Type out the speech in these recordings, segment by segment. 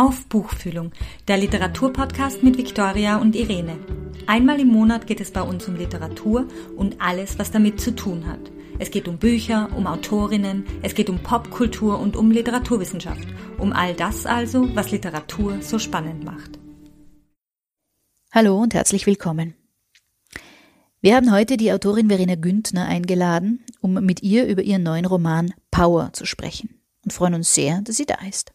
auf Buchfühlung, der Literaturpodcast mit Viktoria und Irene. Einmal im Monat geht es bei uns um Literatur und alles, was damit zu tun hat. Es geht um Bücher, um Autorinnen, es geht um Popkultur und um Literaturwissenschaft. Um all das also, was Literatur so spannend macht. Hallo und herzlich willkommen. Wir haben heute die Autorin Verena Güntner eingeladen, um mit ihr über ihren neuen Roman Power zu sprechen und freuen uns sehr, dass sie da ist.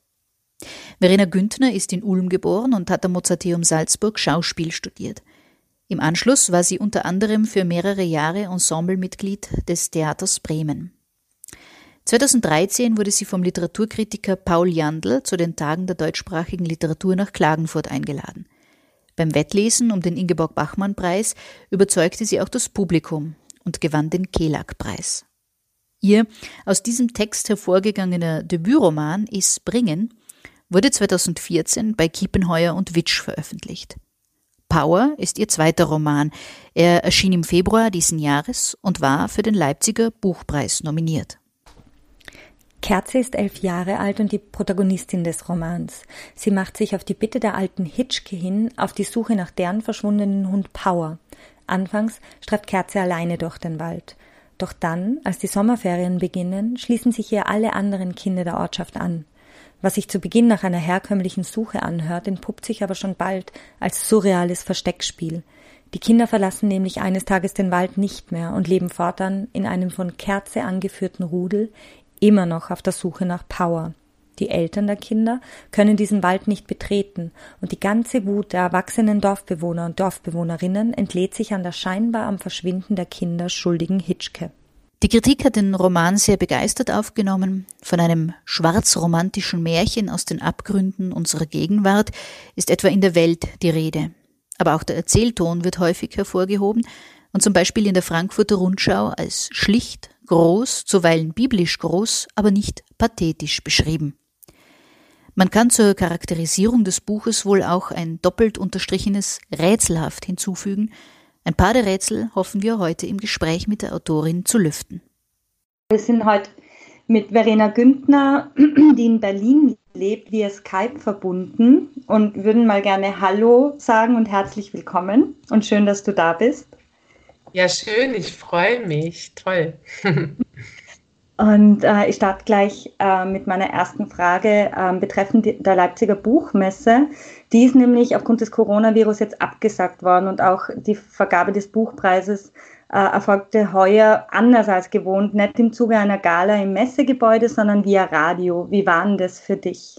Verena Güntner ist in Ulm geboren und hat am Mozarteum Salzburg Schauspiel studiert. Im Anschluss war sie unter anderem für mehrere Jahre Ensemblemitglied des Theaters Bremen. 2013 wurde sie vom Literaturkritiker Paul Jandl zu den Tagen der deutschsprachigen Literatur nach Klagenfurt eingeladen. Beim Wettlesen um den Ingeborg-Bachmann-Preis überzeugte sie auch das Publikum und gewann den Kelag-Preis. Ihr aus diesem Text hervorgegangener Debütroman Is Bringen wurde 2014 bei Kiepenheuer und Witsch veröffentlicht. Power ist ihr zweiter Roman. Er erschien im Februar diesen Jahres und war für den Leipziger Buchpreis nominiert. Kerze ist elf Jahre alt und die Protagonistin des Romans. Sie macht sich auf die Bitte der alten Hitchke hin auf die Suche nach deren verschwundenen Hund Power. Anfangs streift Kerze alleine durch den Wald. Doch dann, als die Sommerferien beginnen, schließen sich ihr alle anderen Kinder der Ortschaft an. Was sich zu Beginn nach einer herkömmlichen Suche anhört, entpuppt sich aber schon bald als surreales Versteckspiel. Die Kinder verlassen nämlich eines Tages den Wald nicht mehr und leben fortan in einem von Kerze angeführten Rudel, immer noch auf der Suche nach Power. Die Eltern der Kinder können diesen Wald nicht betreten, und die ganze Wut der erwachsenen Dorfbewohner und Dorfbewohnerinnen entlädt sich an der scheinbar am Verschwinden der Kinder schuldigen Hitchke. Die Kritik hat den Roman sehr begeistert aufgenommen. Von einem schwarzromantischen Märchen aus den Abgründen unserer Gegenwart ist etwa in der Welt die Rede. Aber auch der Erzählton wird häufig hervorgehoben und zum Beispiel in der Frankfurter Rundschau als schlicht, groß, zuweilen biblisch groß, aber nicht pathetisch beschrieben. Man kann zur Charakterisierung des Buches wohl auch ein doppelt unterstrichenes rätselhaft hinzufügen, ein paar der Rätsel hoffen wir heute im Gespräch mit der Autorin zu lüften. Wir sind heute mit Verena Güntner, die in Berlin lebt, via Skype verbunden und würden mal gerne Hallo sagen und herzlich willkommen und schön, dass du da bist. Ja, schön, ich freue mich. Toll. Und äh, ich starte gleich äh, mit meiner ersten Frage äh, betreffend der Leipziger Buchmesse. Die ist nämlich aufgrund des Coronavirus jetzt abgesagt worden und auch die Vergabe des Buchpreises äh, erfolgte heuer anders als gewohnt, nicht im Zuge einer Gala im Messegebäude, sondern via Radio. Wie war denn das für dich?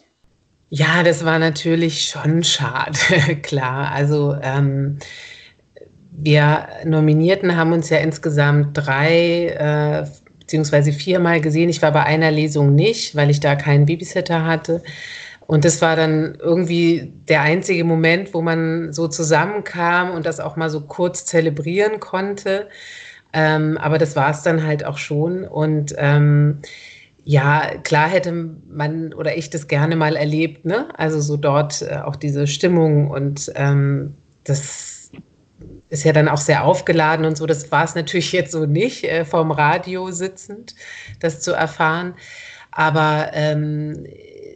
Ja, das war natürlich schon schade, klar. Also ähm, wir Nominierten haben uns ja insgesamt drei äh, beziehungsweise viermal gesehen. Ich war bei einer Lesung nicht, weil ich da keinen Babysitter hatte. Und das war dann irgendwie der einzige Moment, wo man so zusammenkam und das auch mal so kurz zelebrieren konnte. Ähm, aber das war es dann halt auch schon. Und ähm, ja, klar hätte man oder ich das gerne mal erlebt, ne? Also so dort äh, auch diese Stimmung und ähm, das ist ja dann auch sehr aufgeladen und so. Das war es natürlich jetzt so nicht, äh, vom Radio sitzend, das zu erfahren. Aber ähm,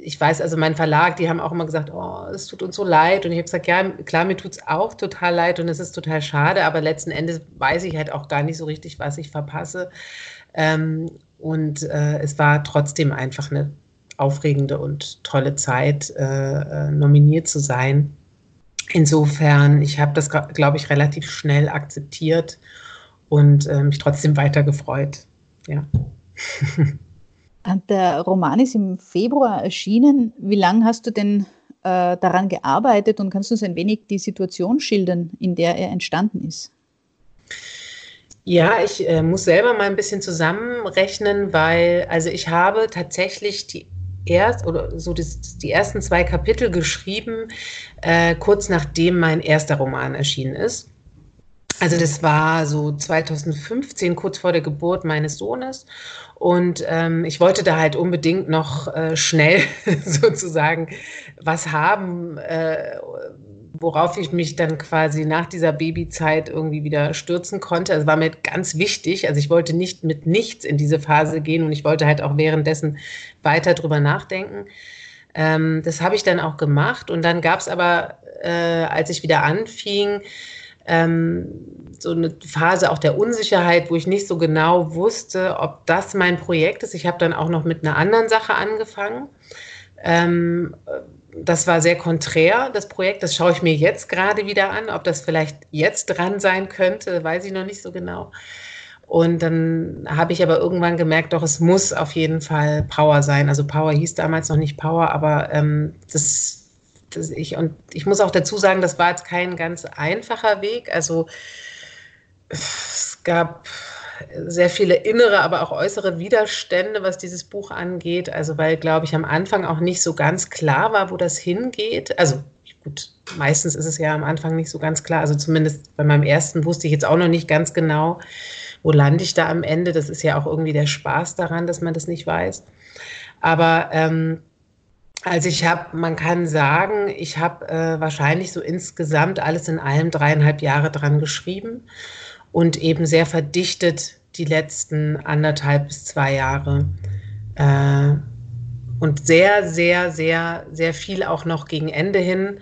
ich weiß, also mein Verlag, die haben auch immer gesagt, oh, es tut uns so leid. Und ich habe gesagt, ja, klar, mir tut es auch total leid und es ist total schade, aber letzten Endes weiß ich halt auch gar nicht so richtig, was ich verpasse. Ähm, und äh, es war trotzdem einfach eine aufregende und tolle Zeit, äh, äh nominiert zu sein. Insofern, ich habe das, glaube ich, relativ schnell akzeptiert und äh, mich trotzdem weiter gefreut. Ja. Der Roman ist im Februar erschienen. Wie lange hast du denn äh, daran gearbeitet und kannst du uns ein wenig die Situation schildern, in der er entstanden ist? Ja, ich äh, muss selber mal ein bisschen zusammenrechnen, weil also ich habe tatsächlich die erst oder so das, die ersten zwei Kapitel geschrieben, äh, kurz nachdem mein erster Roman erschienen ist. Also das war so 2015, kurz vor der Geburt meines Sohnes. Und ähm, ich wollte da halt unbedingt noch äh, schnell sozusagen was haben, äh, worauf ich mich dann quasi nach dieser Babyzeit irgendwie wieder stürzen konnte. Es war mir ganz wichtig. Also ich wollte nicht mit nichts in diese Phase gehen und ich wollte halt auch währenddessen weiter drüber nachdenken. Ähm, das habe ich dann auch gemacht und dann gab es aber, äh, als ich wieder anfing, ähm, so eine Phase auch der Unsicherheit, wo ich nicht so genau wusste, ob das mein Projekt ist. Ich habe dann auch noch mit einer anderen Sache angefangen. Ähm, das war sehr konträr, das Projekt. Das schaue ich mir jetzt gerade wieder an. Ob das vielleicht jetzt dran sein könnte, weiß ich noch nicht so genau. Und dann habe ich aber irgendwann gemerkt, doch, es muss auf jeden Fall Power sein. Also Power hieß damals noch nicht Power, aber ähm, das das ich, und ich muss auch dazu sagen, das war jetzt kein ganz einfacher Weg. Also es gab sehr viele innere, aber auch äußere Widerstände, was dieses Buch angeht. Also weil, glaube ich, am Anfang auch nicht so ganz klar war, wo das hingeht. Also gut, meistens ist es ja am Anfang nicht so ganz klar. Also zumindest bei meinem ersten wusste ich jetzt auch noch nicht ganz genau, wo lande ich da am Ende. Das ist ja auch irgendwie der Spaß daran, dass man das nicht weiß. Aber ähm, also ich habe, man kann sagen, ich habe äh, wahrscheinlich so insgesamt alles in allem dreieinhalb Jahre dran geschrieben und eben sehr verdichtet die letzten anderthalb bis zwei Jahre. Äh, und sehr, sehr, sehr, sehr viel auch noch gegen Ende hin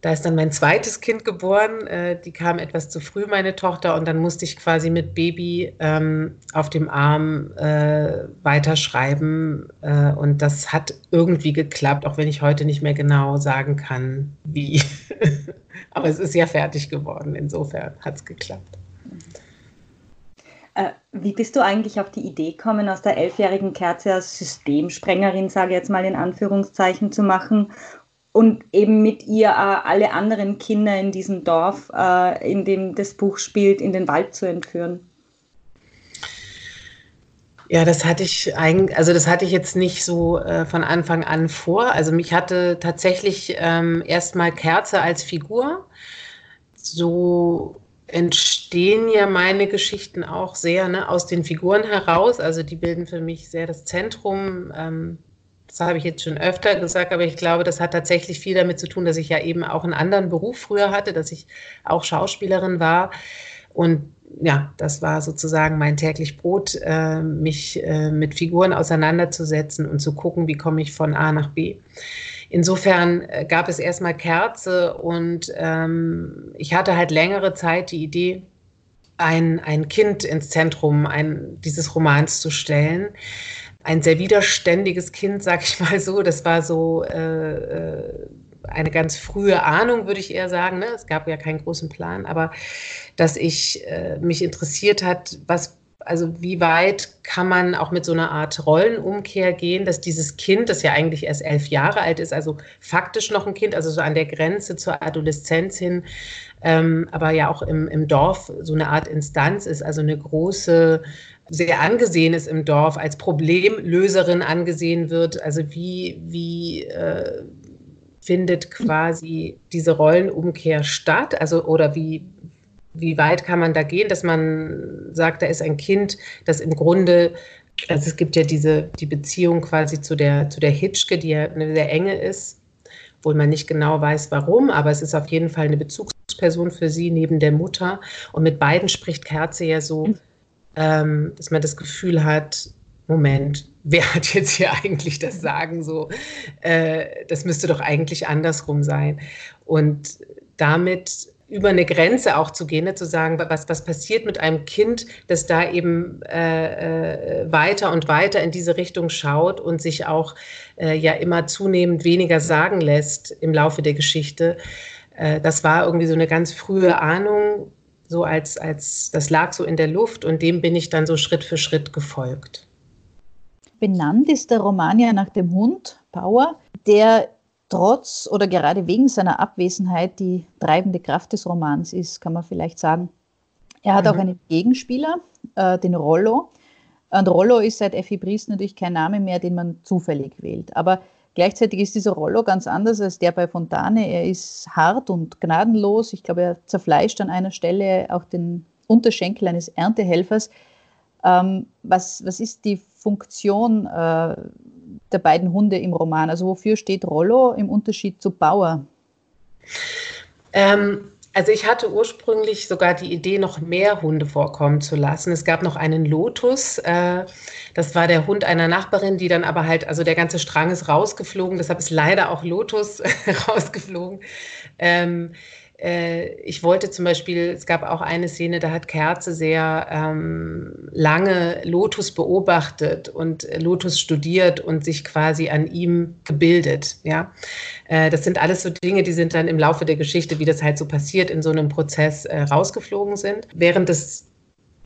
da ist dann mein zweites Kind geboren. Äh, die kam etwas zu früh, meine Tochter, und dann musste ich quasi mit Baby ähm, auf dem Arm äh, weiterschreiben. Äh, und das hat irgendwie geklappt, auch wenn ich heute nicht mehr genau sagen kann, wie. Aber es ist ja fertig geworden. Insofern hat es geklappt. Äh, wie bist du eigentlich auf die Idee gekommen, aus der elfjährigen Kerze als Systemsprengerin, sage ich jetzt mal in Anführungszeichen, zu machen und eben mit ihr äh, alle anderen Kinder in diesem Dorf, äh, in dem das Buch spielt, in den Wald zu entführen. Ja, das hatte ich eigentlich, also das hatte ich jetzt nicht so äh, von Anfang an vor. Also mich hatte tatsächlich ähm, erstmal Kerze als Figur. So entstehen ja meine Geschichten auch sehr ne, aus den Figuren heraus. Also die bilden für mich sehr das Zentrum. Ähm, das habe ich jetzt schon öfter gesagt, aber ich glaube, das hat tatsächlich viel damit zu tun, dass ich ja eben auch einen anderen Beruf früher hatte, dass ich auch Schauspielerin war. Und ja, das war sozusagen mein täglich Brot, äh, mich äh, mit Figuren auseinanderzusetzen und zu gucken, wie komme ich von A nach B. Insofern äh, gab es erstmal Kerze und ähm, ich hatte halt längere Zeit die Idee, ein, ein Kind ins Zentrum ein, dieses Romans zu stellen ein sehr widerständiges Kind, sag ich mal so. Das war so äh, äh, eine ganz frühe Ahnung, würde ich eher sagen. Ne? Es gab ja keinen großen Plan, aber dass ich äh, mich interessiert hat, was also wie weit kann man auch mit so einer Art Rollenumkehr gehen, dass dieses Kind, das ja eigentlich erst elf Jahre alt ist, also faktisch noch ein Kind, also so an der Grenze zur Adoleszenz hin, ähm, aber ja auch im, im Dorf so eine Art Instanz ist, also eine große sehr angesehen ist im Dorf, als Problemlöserin angesehen wird. Also wie, wie äh, findet quasi diese Rollenumkehr statt? Also oder wie, wie weit kann man da gehen, dass man sagt, da ist ein Kind, das im Grunde, also es gibt ja diese die Beziehung quasi zu der, zu der Hitschke, die ja eine sehr enge ist, obwohl man nicht genau weiß, warum, aber es ist auf jeden Fall eine Bezugsperson für sie neben der Mutter. Und mit beiden spricht Kerze ja so ähm, dass man das Gefühl hat, Moment, wer hat jetzt hier eigentlich das Sagen so? Äh, das müsste doch eigentlich andersrum sein. Und damit über eine Grenze auch zu gehen, ne, zu sagen, was, was passiert mit einem Kind, das da eben äh, äh, weiter und weiter in diese Richtung schaut und sich auch äh, ja immer zunehmend weniger sagen lässt im Laufe der Geschichte. Äh, das war irgendwie so eine ganz frühe Ahnung, so als, als, das lag so in der Luft und dem bin ich dann so Schritt für Schritt gefolgt. Benannt ist der Roman ja nach dem Hund Power, der trotz oder gerade wegen seiner Abwesenheit die treibende Kraft des Romans ist, kann man vielleicht sagen. Er hat mhm. auch einen Gegenspieler, äh, den Rollo. Und Rollo ist seit Effi Briest natürlich kein Name mehr, den man zufällig wählt. Aber Gleichzeitig ist dieser Rollo ganz anders als der bei Fontane. Er ist hart und gnadenlos. Ich glaube, er zerfleischt an einer Stelle auch den Unterschenkel eines Erntehelfers. Ähm, was, was ist die Funktion äh, der beiden Hunde im Roman? Also wofür steht Rollo im Unterschied zu Bauer? Ähm, also ich hatte ursprünglich sogar die Idee, noch mehr Hunde vorkommen zu lassen. Es gab noch einen Lotus. Äh, das war der Hund einer Nachbarin, die dann aber halt, also der ganze Strang ist rausgeflogen. Deshalb ist leider auch Lotus rausgeflogen. Ähm, äh, ich wollte zum Beispiel, es gab auch eine Szene, da hat Kerze sehr ähm, lange Lotus beobachtet und Lotus studiert und sich quasi an ihm gebildet. Ja, äh, das sind alles so Dinge, die sind dann im Laufe der Geschichte, wie das halt so passiert, in so einem Prozess äh, rausgeflogen sind. Während des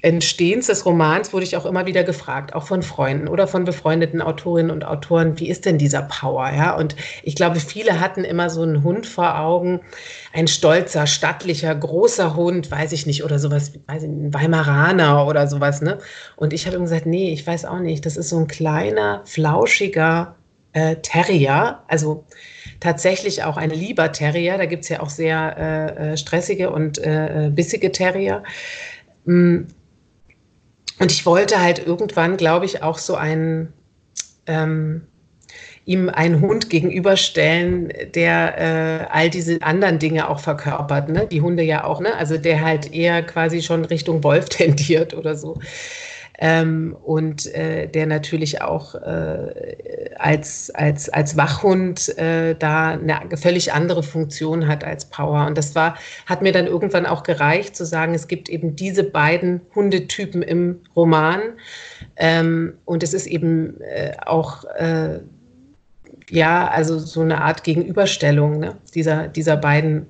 Entstehens des Romans wurde ich auch immer wieder gefragt, auch von Freunden oder von befreundeten Autorinnen und Autoren, wie ist denn dieser Power? Ja, und ich glaube, viele hatten immer so einen Hund vor Augen, ein stolzer, stattlicher, großer Hund, weiß ich nicht, oder sowas, weiß ich, ein Weimaraner oder sowas, ne? Und ich habe ihm gesagt, nee, ich weiß auch nicht, das ist so ein kleiner, flauschiger äh, Terrier, also tatsächlich auch ein lieber Terrier, da gibt es ja auch sehr äh, äh, stressige und äh, äh bissige Terrier. Mm, und ich wollte halt irgendwann, glaube ich, auch so einen, ähm, ihm einen Hund gegenüberstellen, der äh, all diese anderen Dinge auch verkörpert, ne? Die Hunde ja auch, ne? Also der halt eher quasi schon Richtung Wolf tendiert oder so ähm, und äh, der natürlich auch äh, als, als, als Wachhund äh, da eine völlig andere Funktion hat als Power. Und das war, hat mir dann irgendwann auch gereicht zu sagen, es gibt eben diese beiden Hundetypen im Roman. Ähm, und es ist eben äh, auch äh, ja, also so eine Art Gegenüberstellung ne, dieser, dieser beiden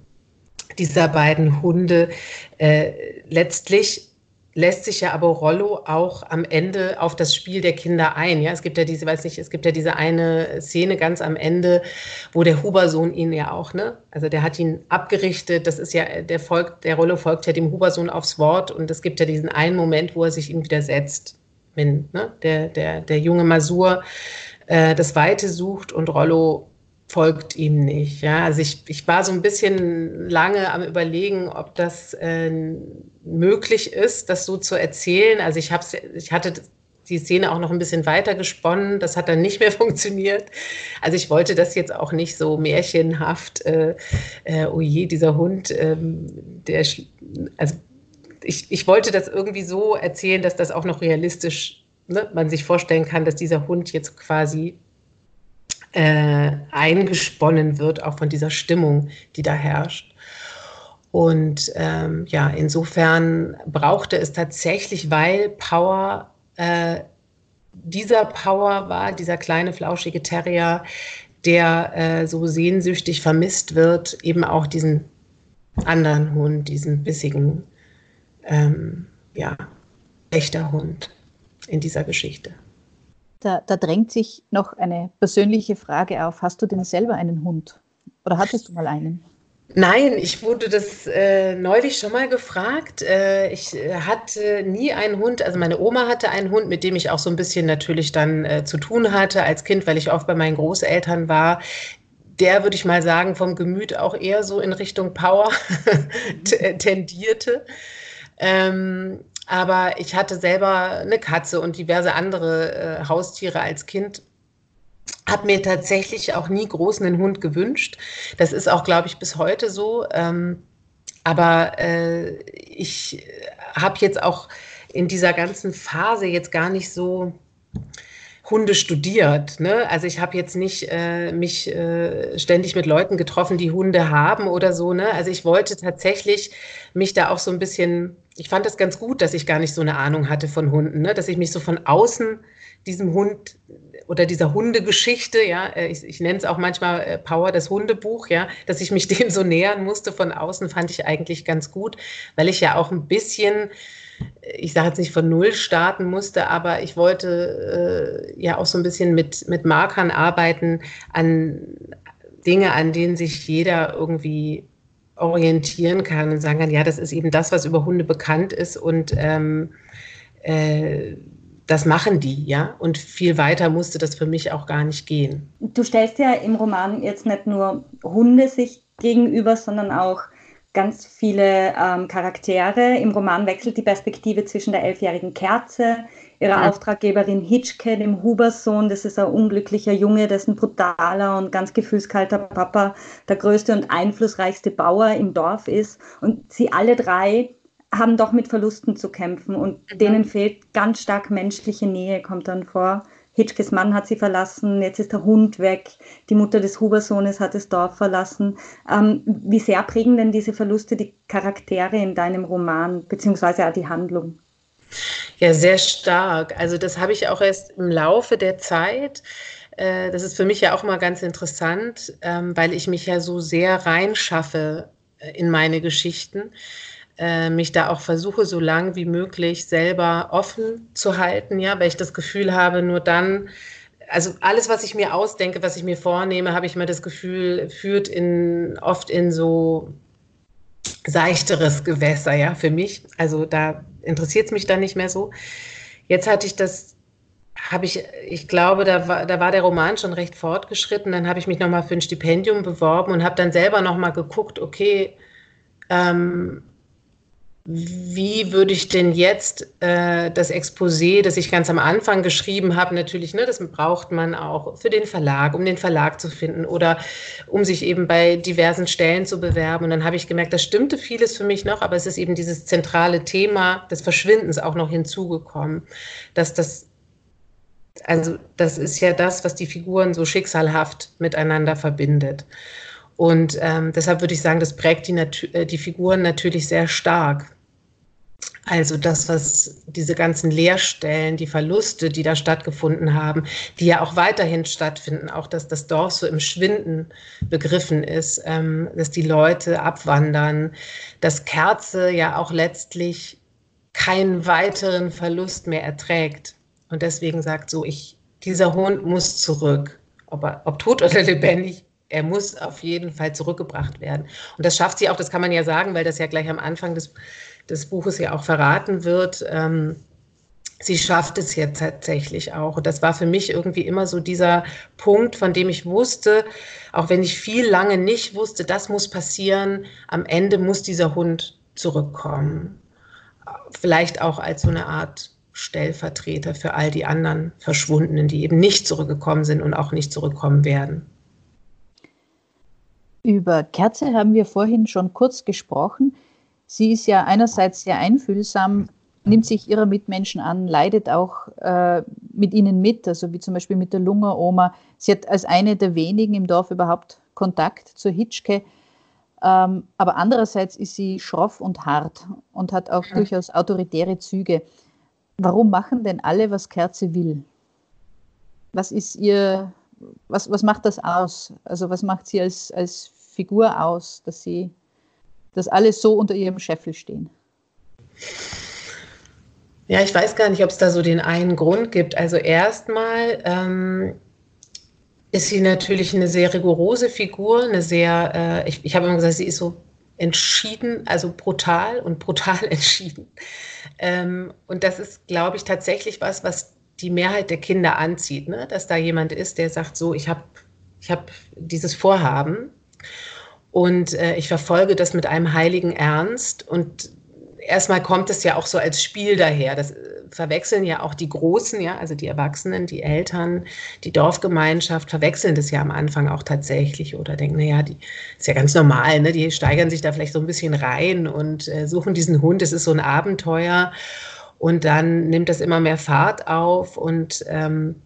dieser beiden Hunde. Äh, letztlich lässt sich ja aber Rollo auch am Ende auf das Spiel der Kinder ein. Ja, es gibt ja diese, weiß nicht, es gibt ja diese eine Szene ganz am Ende, wo der Hubersohn ihn ja auch, ne? Also der hat ihn abgerichtet. Das ist ja, der folgt, der Rollo folgt ja dem Hubersohn aufs Wort und es gibt ja diesen einen Moment, wo er sich ihm widersetzt. Wenn, ne? der, der, der junge Masur äh, das Weite sucht und Rollo folgt ihm nicht. Ja, also ich, ich war so ein bisschen lange am Überlegen, ob das äh, möglich ist, das so zu erzählen. Also ich, hab's, ich hatte die Szene auch noch ein bisschen weiter gesponnen. Das hat dann nicht mehr funktioniert. Also ich wollte das jetzt auch nicht so märchenhaft, äh, äh, oh je, dieser Hund, ähm, der, also ich, ich wollte das irgendwie so erzählen, dass das auch noch realistisch ne, man sich vorstellen kann, dass dieser Hund jetzt quasi äh, eingesponnen wird, auch von dieser Stimmung, die da herrscht. Und ähm, ja, insofern brauchte es tatsächlich, weil Power, äh, dieser Power war, dieser kleine flauschige Terrier, der äh, so sehnsüchtig vermisst wird, eben auch diesen anderen Hund, diesen bissigen, ähm, ja, echter Hund in dieser Geschichte. Da, da drängt sich noch eine persönliche Frage auf. Hast du denn selber einen Hund? Oder hattest du mal einen? Nein, ich wurde das äh, neulich schon mal gefragt. Äh, ich äh, hatte nie einen Hund. Also meine Oma hatte einen Hund, mit dem ich auch so ein bisschen natürlich dann äh, zu tun hatte als Kind, weil ich oft bei meinen Großeltern war. Der würde ich mal sagen, vom Gemüt auch eher so in Richtung Power tendierte. Ähm, aber ich hatte selber eine Katze und diverse andere äh, Haustiere als Kind. Habe mir tatsächlich auch nie groß einen Hund gewünscht. Das ist auch, glaube ich, bis heute so. Ähm, aber äh, ich habe jetzt auch in dieser ganzen Phase jetzt gar nicht so Hunde studiert. Ne? Also ich habe jetzt nicht äh, mich äh, ständig mit Leuten getroffen, die Hunde haben oder so. Ne? Also ich wollte tatsächlich mich da auch so ein bisschen, ich fand das ganz gut, dass ich gar nicht so eine Ahnung hatte von Hunden, ne? dass ich mich so von außen diesem Hund oder dieser Hundegeschichte, ja, äh, ich, ich nenne es auch manchmal äh, Power, das Hundebuch, ja, dass ich mich dem so nähern musste von außen, fand ich eigentlich ganz gut, weil ich ja auch ein bisschen ich sage jetzt nicht von Null starten musste, aber ich wollte äh, ja auch so ein bisschen mit, mit Markern arbeiten an Dinge, an denen sich jeder irgendwie orientieren kann und sagen kann, ja, das ist eben das, was über Hunde bekannt ist und ähm, äh, das machen die, ja. Und viel weiter musste das für mich auch gar nicht gehen. Du stellst ja im Roman jetzt nicht nur Hunde sich gegenüber, sondern auch ganz viele ähm, Charaktere. Im Roman wechselt die Perspektive zwischen der elfjährigen Kerze, ihrer ja. Auftraggeberin Hitchke, dem Hubersohn. Das ist ein unglücklicher Junge, dessen brutaler und ganz gefühlskalter Papa der größte und einflussreichste Bauer im Dorf ist. Und sie alle drei haben doch mit Verlusten zu kämpfen und mhm. denen fehlt ganz stark menschliche Nähe, kommt dann vor. Hitchkes Mann hat sie verlassen, jetzt ist der Hund weg, die Mutter des Hubersohnes hat das Dorf verlassen. Ähm, wie sehr prägen denn diese Verluste die Charaktere in deinem Roman, beziehungsweise auch die Handlung? Ja, sehr stark. Also das habe ich auch erst im Laufe der Zeit. Äh, das ist für mich ja auch mal ganz interessant, ähm, weil ich mich ja so sehr reinschaffe äh, in meine Geschichten äh, mich da auch versuche, so lang wie möglich selber offen zu halten, ja, weil ich das Gefühl habe, nur dann, also alles, was ich mir ausdenke, was ich mir vornehme, habe ich mir das Gefühl, führt in, oft in so seichteres Gewässer, ja, für mich. Also da interessiert es mich dann nicht mehr so. Jetzt hatte ich das, habe ich, ich glaube, da war, da war der Roman schon recht fortgeschritten. Dann habe ich mich nochmal für ein Stipendium beworben und habe dann selber nochmal geguckt, okay, ähm, wie würde ich denn jetzt äh, das Exposé, das ich ganz am Anfang geschrieben habe, natürlich, ne, das braucht man auch für den Verlag, um den Verlag zu finden oder um sich eben bei diversen Stellen zu bewerben. Und dann habe ich gemerkt, das stimmte vieles für mich noch, aber es ist eben dieses zentrale Thema des Verschwindens auch noch hinzugekommen, dass das also das ist ja das, was die Figuren so schicksalhaft miteinander verbindet. Und ähm, deshalb würde ich sagen, das prägt die, äh, die Figuren natürlich sehr stark. Also das, was diese ganzen Leerstellen, die Verluste, die da stattgefunden haben, die ja auch weiterhin stattfinden, auch dass das Dorf so im Schwinden begriffen ist, ähm, dass die Leute abwandern, dass Kerze ja auch letztlich keinen weiteren Verlust mehr erträgt und deswegen sagt so, ich, dieser Hund muss zurück, ob, er, ob tot oder lebendig, er muss auf jeden Fall zurückgebracht werden. Und das schafft sie auch, das kann man ja sagen, weil das ja gleich am Anfang des des Buches ja auch verraten wird, ähm, sie schafft es jetzt tatsächlich auch. Und das war für mich irgendwie immer so dieser Punkt, von dem ich wusste, auch wenn ich viel lange nicht wusste, das muss passieren, am Ende muss dieser Hund zurückkommen. Vielleicht auch als so eine Art Stellvertreter für all die anderen Verschwundenen, die eben nicht zurückgekommen sind und auch nicht zurückkommen werden. Über Kerze haben wir vorhin schon kurz gesprochen. Sie ist ja einerseits sehr einfühlsam, nimmt sich ihrer Mitmenschen an, leidet auch äh, mit ihnen mit, also wie zum Beispiel mit der Lunger-Oma. Sie hat als eine der wenigen im Dorf überhaupt Kontakt zur Hitschke. Ähm, aber andererseits ist sie schroff und hart und hat auch ja. durchaus autoritäre Züge. Warum machen denn alle, was Kerze will? Was ist ihr, was, was macht das aus? Also was macht sie als, als Figur aus, dass sie dass alle so unter ihrem Scheffel stehen? Ja, ich weiß gar nicht, ob es da so den einen Grund gibt. Also erstmal ähm, ist sie natürlich eine sehr rigorose Figur, eine sehr, äh, ich, ich habe immer gesagt, sie ist so entschieden, also brutal und brutal entschieden. Ähm, und das ist, glaube ich, tatsächlich was, was die Mehrheit der Kinder anzieht, ne? dass da jemand ist, der sagt, so, ich habe ich hab dieses Vorhaben und äh, ich verfolge das mit einem heiligen Ernst. Und erstmal kommt es ja auch so als Spiel daher. Das äh, verwechseln ja auch die Großen, ja, also die Erwachsenen, die Eltern, die Dorfgemeinschaft, verwechseln das ja am Anfang auch tatsächlich oder denken, naja, die ist ja ganz normal, ne? Die steigern sich da vielleicht so ein bisschen rein und äh, suchen diesen Hund, es ist so ein Abenteuer. Und dann nimmt das immer mehr Fahrt auf und ähm,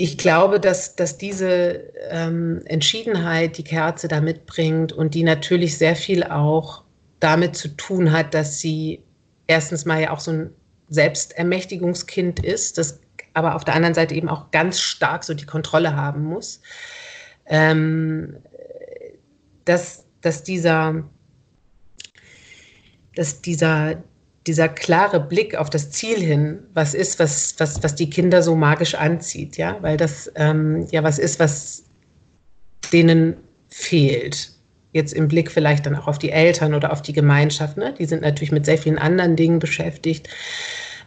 ich glaube, dass, dass diese ähm, Entschiedenheit, die Kerze da mitbringt und die natürlich sehr viel auch damit zu tun hat, dass sie erstens mal ja auch so ein Selbstermächtigungskind ist, das aber auf der anderen Seite eben auch ganz stark so die Kontrolle haben muss, ähm, dass, dass dieser, dass dieser, dieser klare Blick auf das Ziel hin, was ist, was, was, was die Kinder so magisch anzieht, ja, weil das ähm, ja was ist, was denen fehlt. Jetzt im Blick vielleicht dann auch auf die Eltern oder auf die Gemeinschaft, ne? die sind natürlich mit sehr vielen anderen Dingen beschäftigt.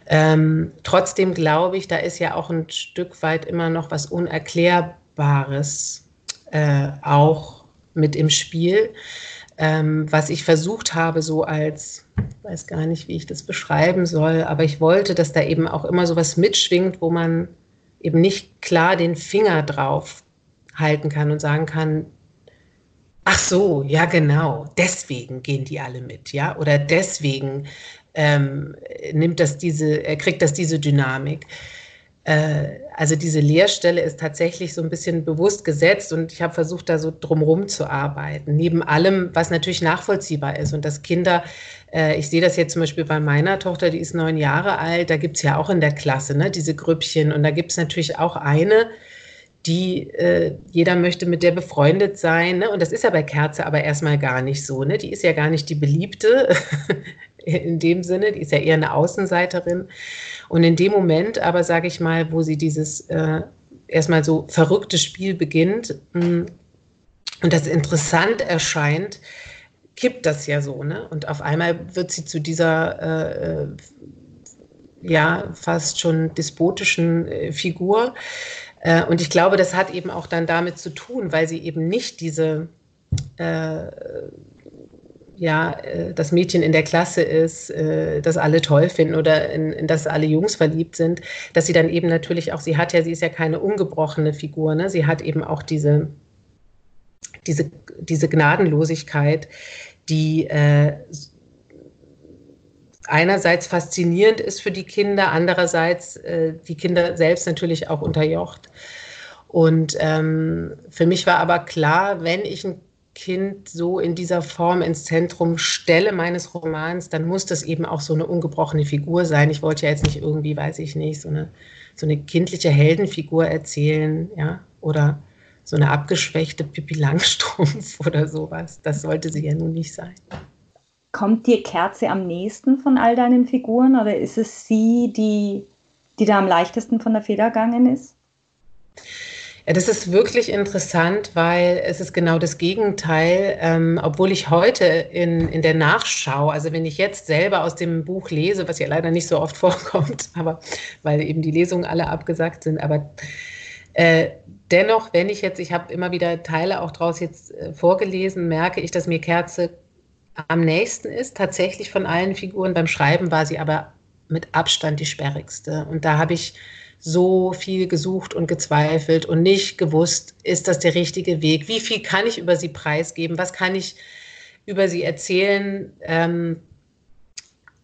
Ähm, trotzdem glaube ich, da ist ja auch ein Stück weit immer noch was Unerklärbares äh, auch mit im Spiel, ähm, was ich versucht habe, so als weiß gar nicht, wie ich das beschreiben soll, aber ich wollte, dass da eben auch immer so was mitschwingt, wo man eben nicht klar den Finger drauf halten kann und sagen kann, ach so, ja genau, deswegen gehen die alle mit, ja, oder deswegen ähm, nimmt das diese, er kriegt das diese Dynamik. Äh, also diese Leerstelle ist tatsächlich so ein bisschen bewusst gesetzt und ich habe versucht, da so drumherum zu arbeiten. Neben allem, was natürlich nachvollziehbar ist und dass Kinder, äh, ich sehe das jetzt zum Beispiel bei meiner Tochter, die ist neun Jahre alt, da gibt es ja auch in der Klasse ne, diese Grüppchen und da gibt es natürlich auch eine, die äh, jeder möchte mit der befreundet sein. Ne? Und das ist ja bei Kerze aber erstmal gar nicht so. Ne? Die ist ja gar nicht die Beliebte in dem Sinne, die ist ja eher eine Außenseiterin. Und in dem Moment aber, sage ich mal, wo sie dieses äh, erstmal so verrückte Spiel beginnt mh, mm, und das interessant erscheint, kippt das ja so. Ne? Und auf einmal wird sie zu dieser äh, äh ja fast schon despotischen äh, Figur äh, und ich glaube, das hat eben auch dann damit zu tun, weil sie eben nicht diese, äh, ja, äh, das Mädchen in der Klasse ist, äh, das alle toll finden oder in, in, das alle Jungs verliebt sind, dass sie dann eben natürlich auch, sie hat ja, sie ist ja keine ungebrochene Figur, ne? sie hat eben auch diese, diese, diese Gnadenlosigkeit, die äh, einerseits faszinierend ist für die Kinder, andererseits äh, die Kinder selbst natürlich auch unterjocht. Und ähm, für mich war aber klar, wenn ich ein Kind so in dieser Form ins Zentrum stelle meines Romans, dann muss das eben auch so eine ungebrochene Figur sein. Ich wollte ja jetzt nicht irgendwie, weiß ich nicht, so eine, so eine kindliche Heldenfigur erzählen, ja, oder so eine abgeschwächte Pippi Langstrumpf oder sowas. Das sollte sie ja nun nicht sein. Kommt dir Kerze am nächsten von all deinen Figuren oder ist es sie, die, die da am leichtesten von der Feder gegangen ist? Ja, das ist wirklich interessant, weil es ist genau das Gegenteil. Ähm, obwohl ich heute in, in der Nachschau, also wenn ich jetzt selber aus dem Buch lese, was ja leider nicht so oft vorkommt, aber weil eben die Lesungen alle abgesagt sind, aber äh, dennoch, wenn ich jetzt, ich habe immer wieder Teile auch draus jetzt äh, vorgelesen, merke ich, dass mir Kerze am nächsten ist, tatsächlich von allen Figuren. Beim Schreiben war sie aber mit Abstand die sperrigste. Und da habe ich so viel gesucht und gezweifelt und nicht gewusst, ist das der richtige Weg? Wie viel kann ich über sie preisgeben? Was kann ich über sie erzählen? Ähm,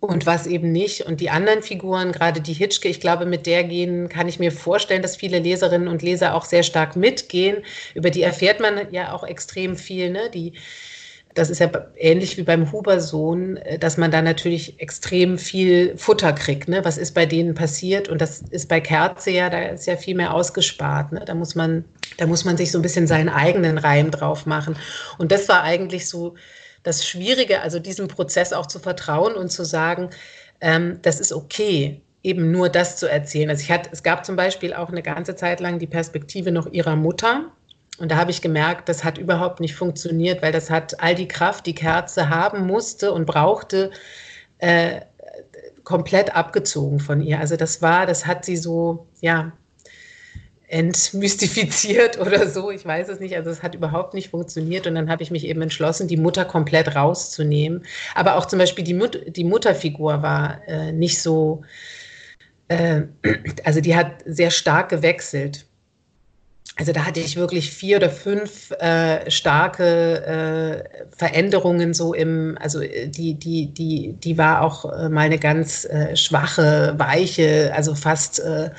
und was eben nicht. Und die anderen Figuren, gerade die Hitschke, ich glaube, mit der gehen kann ich mir vorstellen, dass viele Leserinnen und Leser auch sehr stark mitgehen. Über die erfährt man ja auch extrem viel. Ne? Die, das ist ja ähnlich wie beim Hubersohn, äh, dass man da natürlich extrem viel Futter kriegt. Ne? Was ist bei denen passiert? Und das ist bei Kerze ja, da ist ja viel mehr ausgespart. Ne? Da, muss man, da muss man sich so ein bisschen seinen eigenen Reim drauf machen. Und das war eigentlich so das Schwierige, also diesem Prozess auch zu vertrauen und zu sagen, ähm, das ist okay eben nur das zu erzählen. Also ich hatte, es gab zum Beispiel auch eine ganze Zeit lang die Perspektive noch ihrer Mutter, und da habe ich gemerkt, das hat überhaupt nicht funktioniert, weil das hat all die Kraft, die Kerze haben musste und brauchte, äh, komplett abgezogen von ihr. Also das war, das hat sie so, ja, entmystifiziert oder so. Ich weiß es nicht. Also es hat überhaupt nicht funktioniert. Und dann habe ich mich eben entschlossen, die Mutter komplett rauszunehmen. Aber auch zum Beispiel die, Mut die Mutterfigur war äh, nicht so, äh, also die hat sehr stark gewechselt. Also da hatte ich wirklich vier oder fünf äh, starke äh, Veränderungen so im, also äh, die, die, die, die war auch äh, mal eine ganz äh, schwache, weiche, also fast, äh,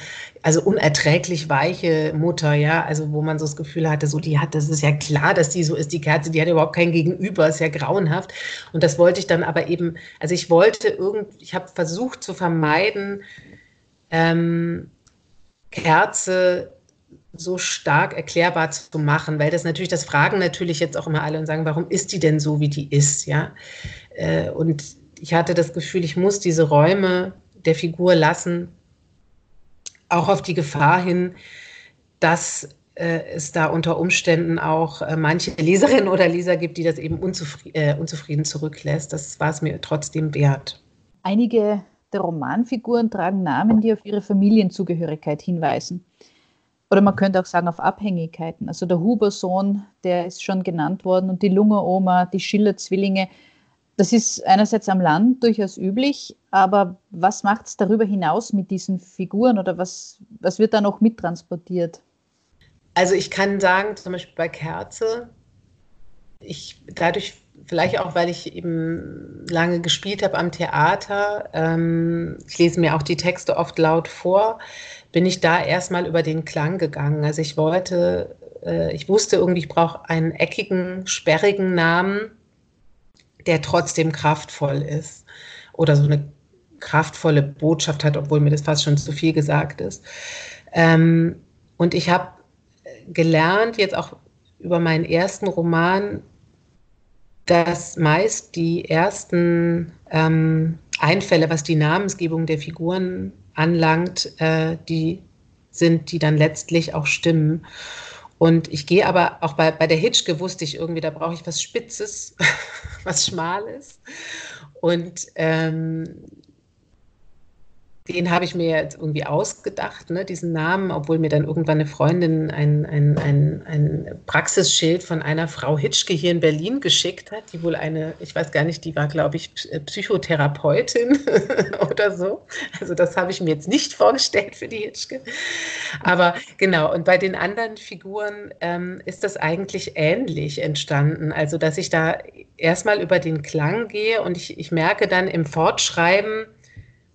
also unerträglich weiche Mutter, ja, also wo man so das Gefühl hatte, so die hat, das ist ja klar, dass die so ist, die Kerze, die hat überhaupt kein Gegenüber, ist ja grauenhaft. Und das wollte ich dann aber eben, also ich wollte irgend, ich habe versucht zu vermeiden, ähm, Kerze so stark erklärbar zu machen, weil das natürlich, das fragen natürlich jetzt auch immer alle und sagen, warum ist die denn so, wie die ist, ja? Äh, und ich hatte das Gefühl, ich muss diese Räume der Figur lassen, auch auf die Gefahr hin, dass äh, es da unter Umständen auch äh, manche Leserinnen oder Leser gibt, die das eben unzufrieden, unzufrieden zurücklässt. Das war es mir trotzdem wert. Einige der Romanfiguren tragen Namen, die auf ihre Familienzugehörigkeit hinweisen. Oder man könnte auch sagen auf Abhängigkeiten. Also der Hubersohn, der ist schon genannt worden und die Lungeroma, die Schiller-Zwillinge. Das ist einerseits am Land durchaus üblich, aber was macht es darüber hinaus mit diesen Figuren oder was, was wird da noch mittransportiert? Also ich kann sagen, zum Beispiel bei Kerze, ich dadurch, vielleicht auch, weil ich eben lange gespielt habe am Theater, ähm, ich lese mir auch die Texte oft laut vor, bin ich da erstmal über den Klang gegangen. Also ich wollte, äh, ich wusste irgendwie, ich brauche einen eckigen, sperrigen Namen, der trotzdem kraftvoll ist oder so eine kraftvolle Botschaft hat, obwohl mir das fast schon zu viel gesagt ist. Ähm, und ich habe gelernt, jetzt auch über meinen ersten Roman, dass meist die ersten ähm, Einfälle, was die Namensgebung der Figuren anlangt, äh, die sind, die dann letztlich auch stimmen. Und ich gehe aber auch bei, bei der Hitchke wusste ich irgendwie, da brauche ich was Spitzes, was Schmales. Und ähm, den habe ich mir jetzt irgendwie ausgedacht, ne, diesen Namen, obwohl mir dann irgendwann eine Freundin ein, ein, ein, ein Praxisschild von einer Frau Hitschke hier in Berlin geschickt hat, die wohl eine, ich weiß gar nicht, die war, glaube ich, Psychotherapeutin oder so. Also das habe ich mir jetzt nicht vorgestellt für die Hitschke. Aber genau, und bei den anderen Figuren ähm, ist das eigentlich ähnlich entstanden. Also dass ich da erstmal über den Klang gehe und ich, ich merke dann im Fortschreiben,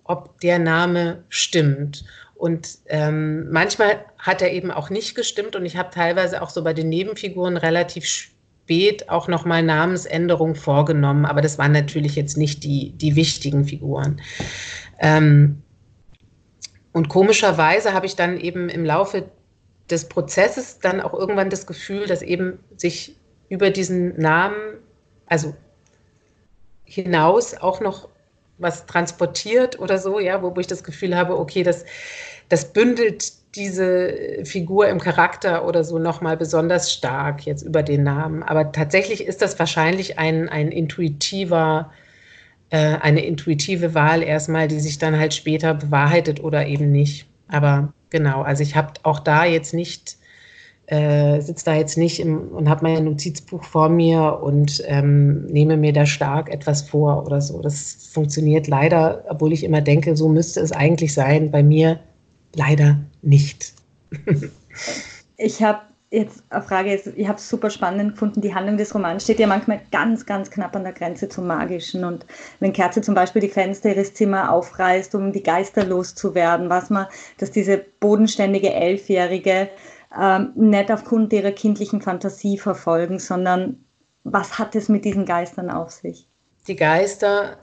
ob der Name stimmt. Und ähm, manchmal hat er eben auch nicht gestimmt und ich habe teilweise auch so bei den Nebenfiguren relativ spät auch nochmal Namensänderungen vorgenommen, aber das waren natürlich jetzt nicht die, die wichtigen Figuren. Ähm, und komischerweise habe ich dann eben im Laufe des Prozesses dann auch irgendwann das Gefühl, dass eben sich über diesen Namen, also hinaus auch noch was transportiert oder so, ja, wo, wo ich das Gefühl habe, okay, das, das bündelt diese Figur im Charakter oder so nochmal besonders stark jetzt über den Namen. Aber tatsächlich ist das wahrscheinlich ein, ein intuitiver, äh, eine intuitive Wahl erstmal, die sich dann halt später bewahrheitet oder eben nicht. Aber genau, also ich habe auch da jetzt nicht äh, sitze da jetzt nicht im, und habe mein Notizbuch vor mir und ähm, nehme mir da stark etwas vor oder so. Das funktioniert leider, obwohl ich immer denke, so müsste es eigentlich sein, bei mir leider nicht. ich habe jetzt eine Frage, ich habe es super spannend gefunden, die Handlung des Romans steht ja manchmal ganz, ganz knapp an der Grenze zum Magischen. Und wenn Kerze zum Beispiel die Fenster ihres Zimmers aufreißt, um die Geister loszuwerden, was man, dass diese bodenständige Elfjährige ähm, nicht aufgrund ihrer kindlichen Fantasie verfolgen, sondern was hat es mit diesen Geistern auf sich? Die Geister,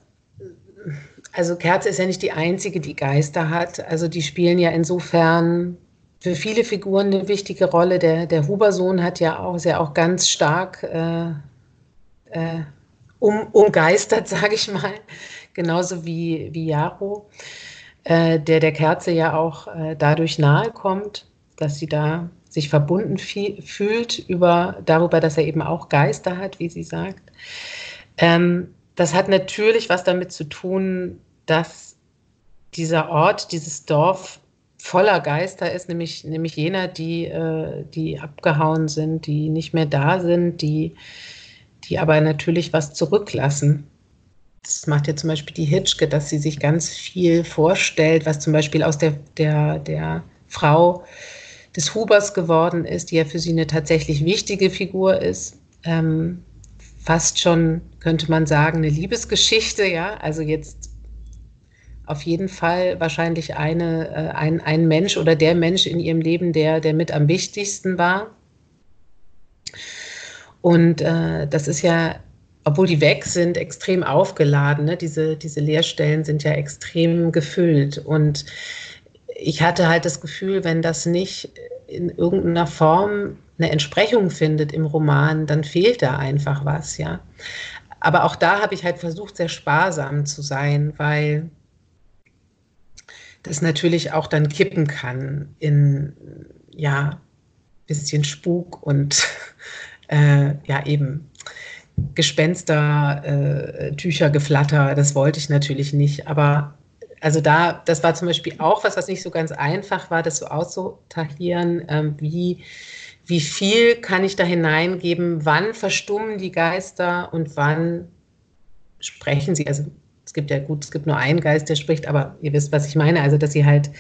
also Kerze ist ja nicht die einzige, die Geister hat. Also die spielen ja insofern für viele Figuren eine wichtige Rolle. Der, der Hubersohn hat ja auch, ist ja auch ganz stark äh, äh, um, umgeistert, sage ich mal. Genauso wie, wie Jaro, äh, der der Kerze ja auch äh, dadurch nahe kommt, dass sie da sich verbunden fühlt über, darüber, dass er eben auch Geister hat, wie sie sagt. Ähm, das hat natürlich was damit zu tun, dass dieser Ort, dieses Dorf voller Geister ist, nämlich, nämlich jener, die, äh, die abgehauen sind, die nicht mehr da sind, die, die aber natürlich was zurücklassen. Das macht ja zum Beispiel die Hitschke, dass sie sich ganz viel vorstellt, was zum Beispiel aus der, der, der Frau des Hubers geworden ist, die ja für sie eine tatsächlich wichtige Figur ist. Ähm, fast schon, könnte man sagen, eine Liebesgeschichte, ja. Also jetzt auf jeden Fall wahrscheinlich eine, äh, ein, ein Mensch oder der Mensch in ihrem Leben, der, der mit am wichtigsten war. Und äh, das ist ja, obwohl die weg sind, extrem aufgeladen. Ne? Diese, diese Leerstellen sind ja extrem gefüllt. Und ich hatte halt das Gefühl, wenn das nicht in irgendeiner Form eine Entsprechung findet im Roman, dann fehlt da einfach was, ja. Aber auch da habe ich halt versucht, sehr sparsam zu sein, weil das natürlich auch dann kippen kann in, ja, bisschen Spuk und äh, ja, eben Gespenster, äh, Tüchergeflatter, das wollte ich natürlich nicht. Aber also da, das war zum Beispiel auch was, was nicht so ganz einfach war, das so auszutahieren, ähm, wie, wie viel kann ich da hineingeben, wann verstummen die Geister und wann sprechen sie, also es gibt ja gut, es gibt nur einen Geist, der spricht, aber ihr wisst, was ich meine, also dass sie halt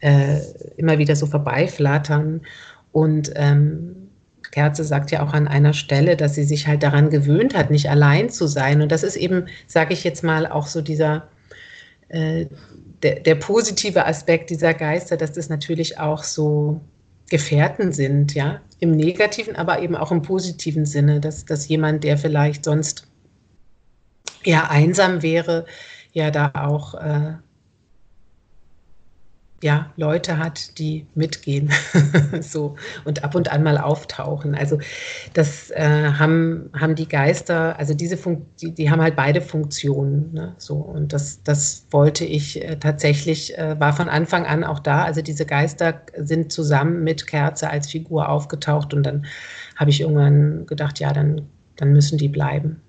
äh, immer wieder so vorbeiflattern. Und ähm, Kerze sagt ja auch an einer Stelle, dass sie sich halt daran gewöhnt hat, nicht allein zu sein. Und das ist eben, sage ich jetzt mal, auch so dieser, äh, der, der, positive Aspekt dieser Geister, dass das natürlich auch so Gefährten sind, ja, im negativen, aber eben auch im positiven Sinne, dass, dass jemand, der vielleicht sonst eher einsam wäre, ja da auch äh, ja, Leute hat, die mitgehen so und ab und an mal auftauchen. Also das äh, haben, haben die Geister, also diese Fun die, die haben halt beide Funktionen. Ne? So, und das, das wollte ich äh, tatsächlich, äh, war von Anfang an auch da. Also diese Geister sind zusammen mit Kerze als Figur aufgetaucht und dann habe ich irgendwann gedacht, ja, dann, dann müssen die bleiben.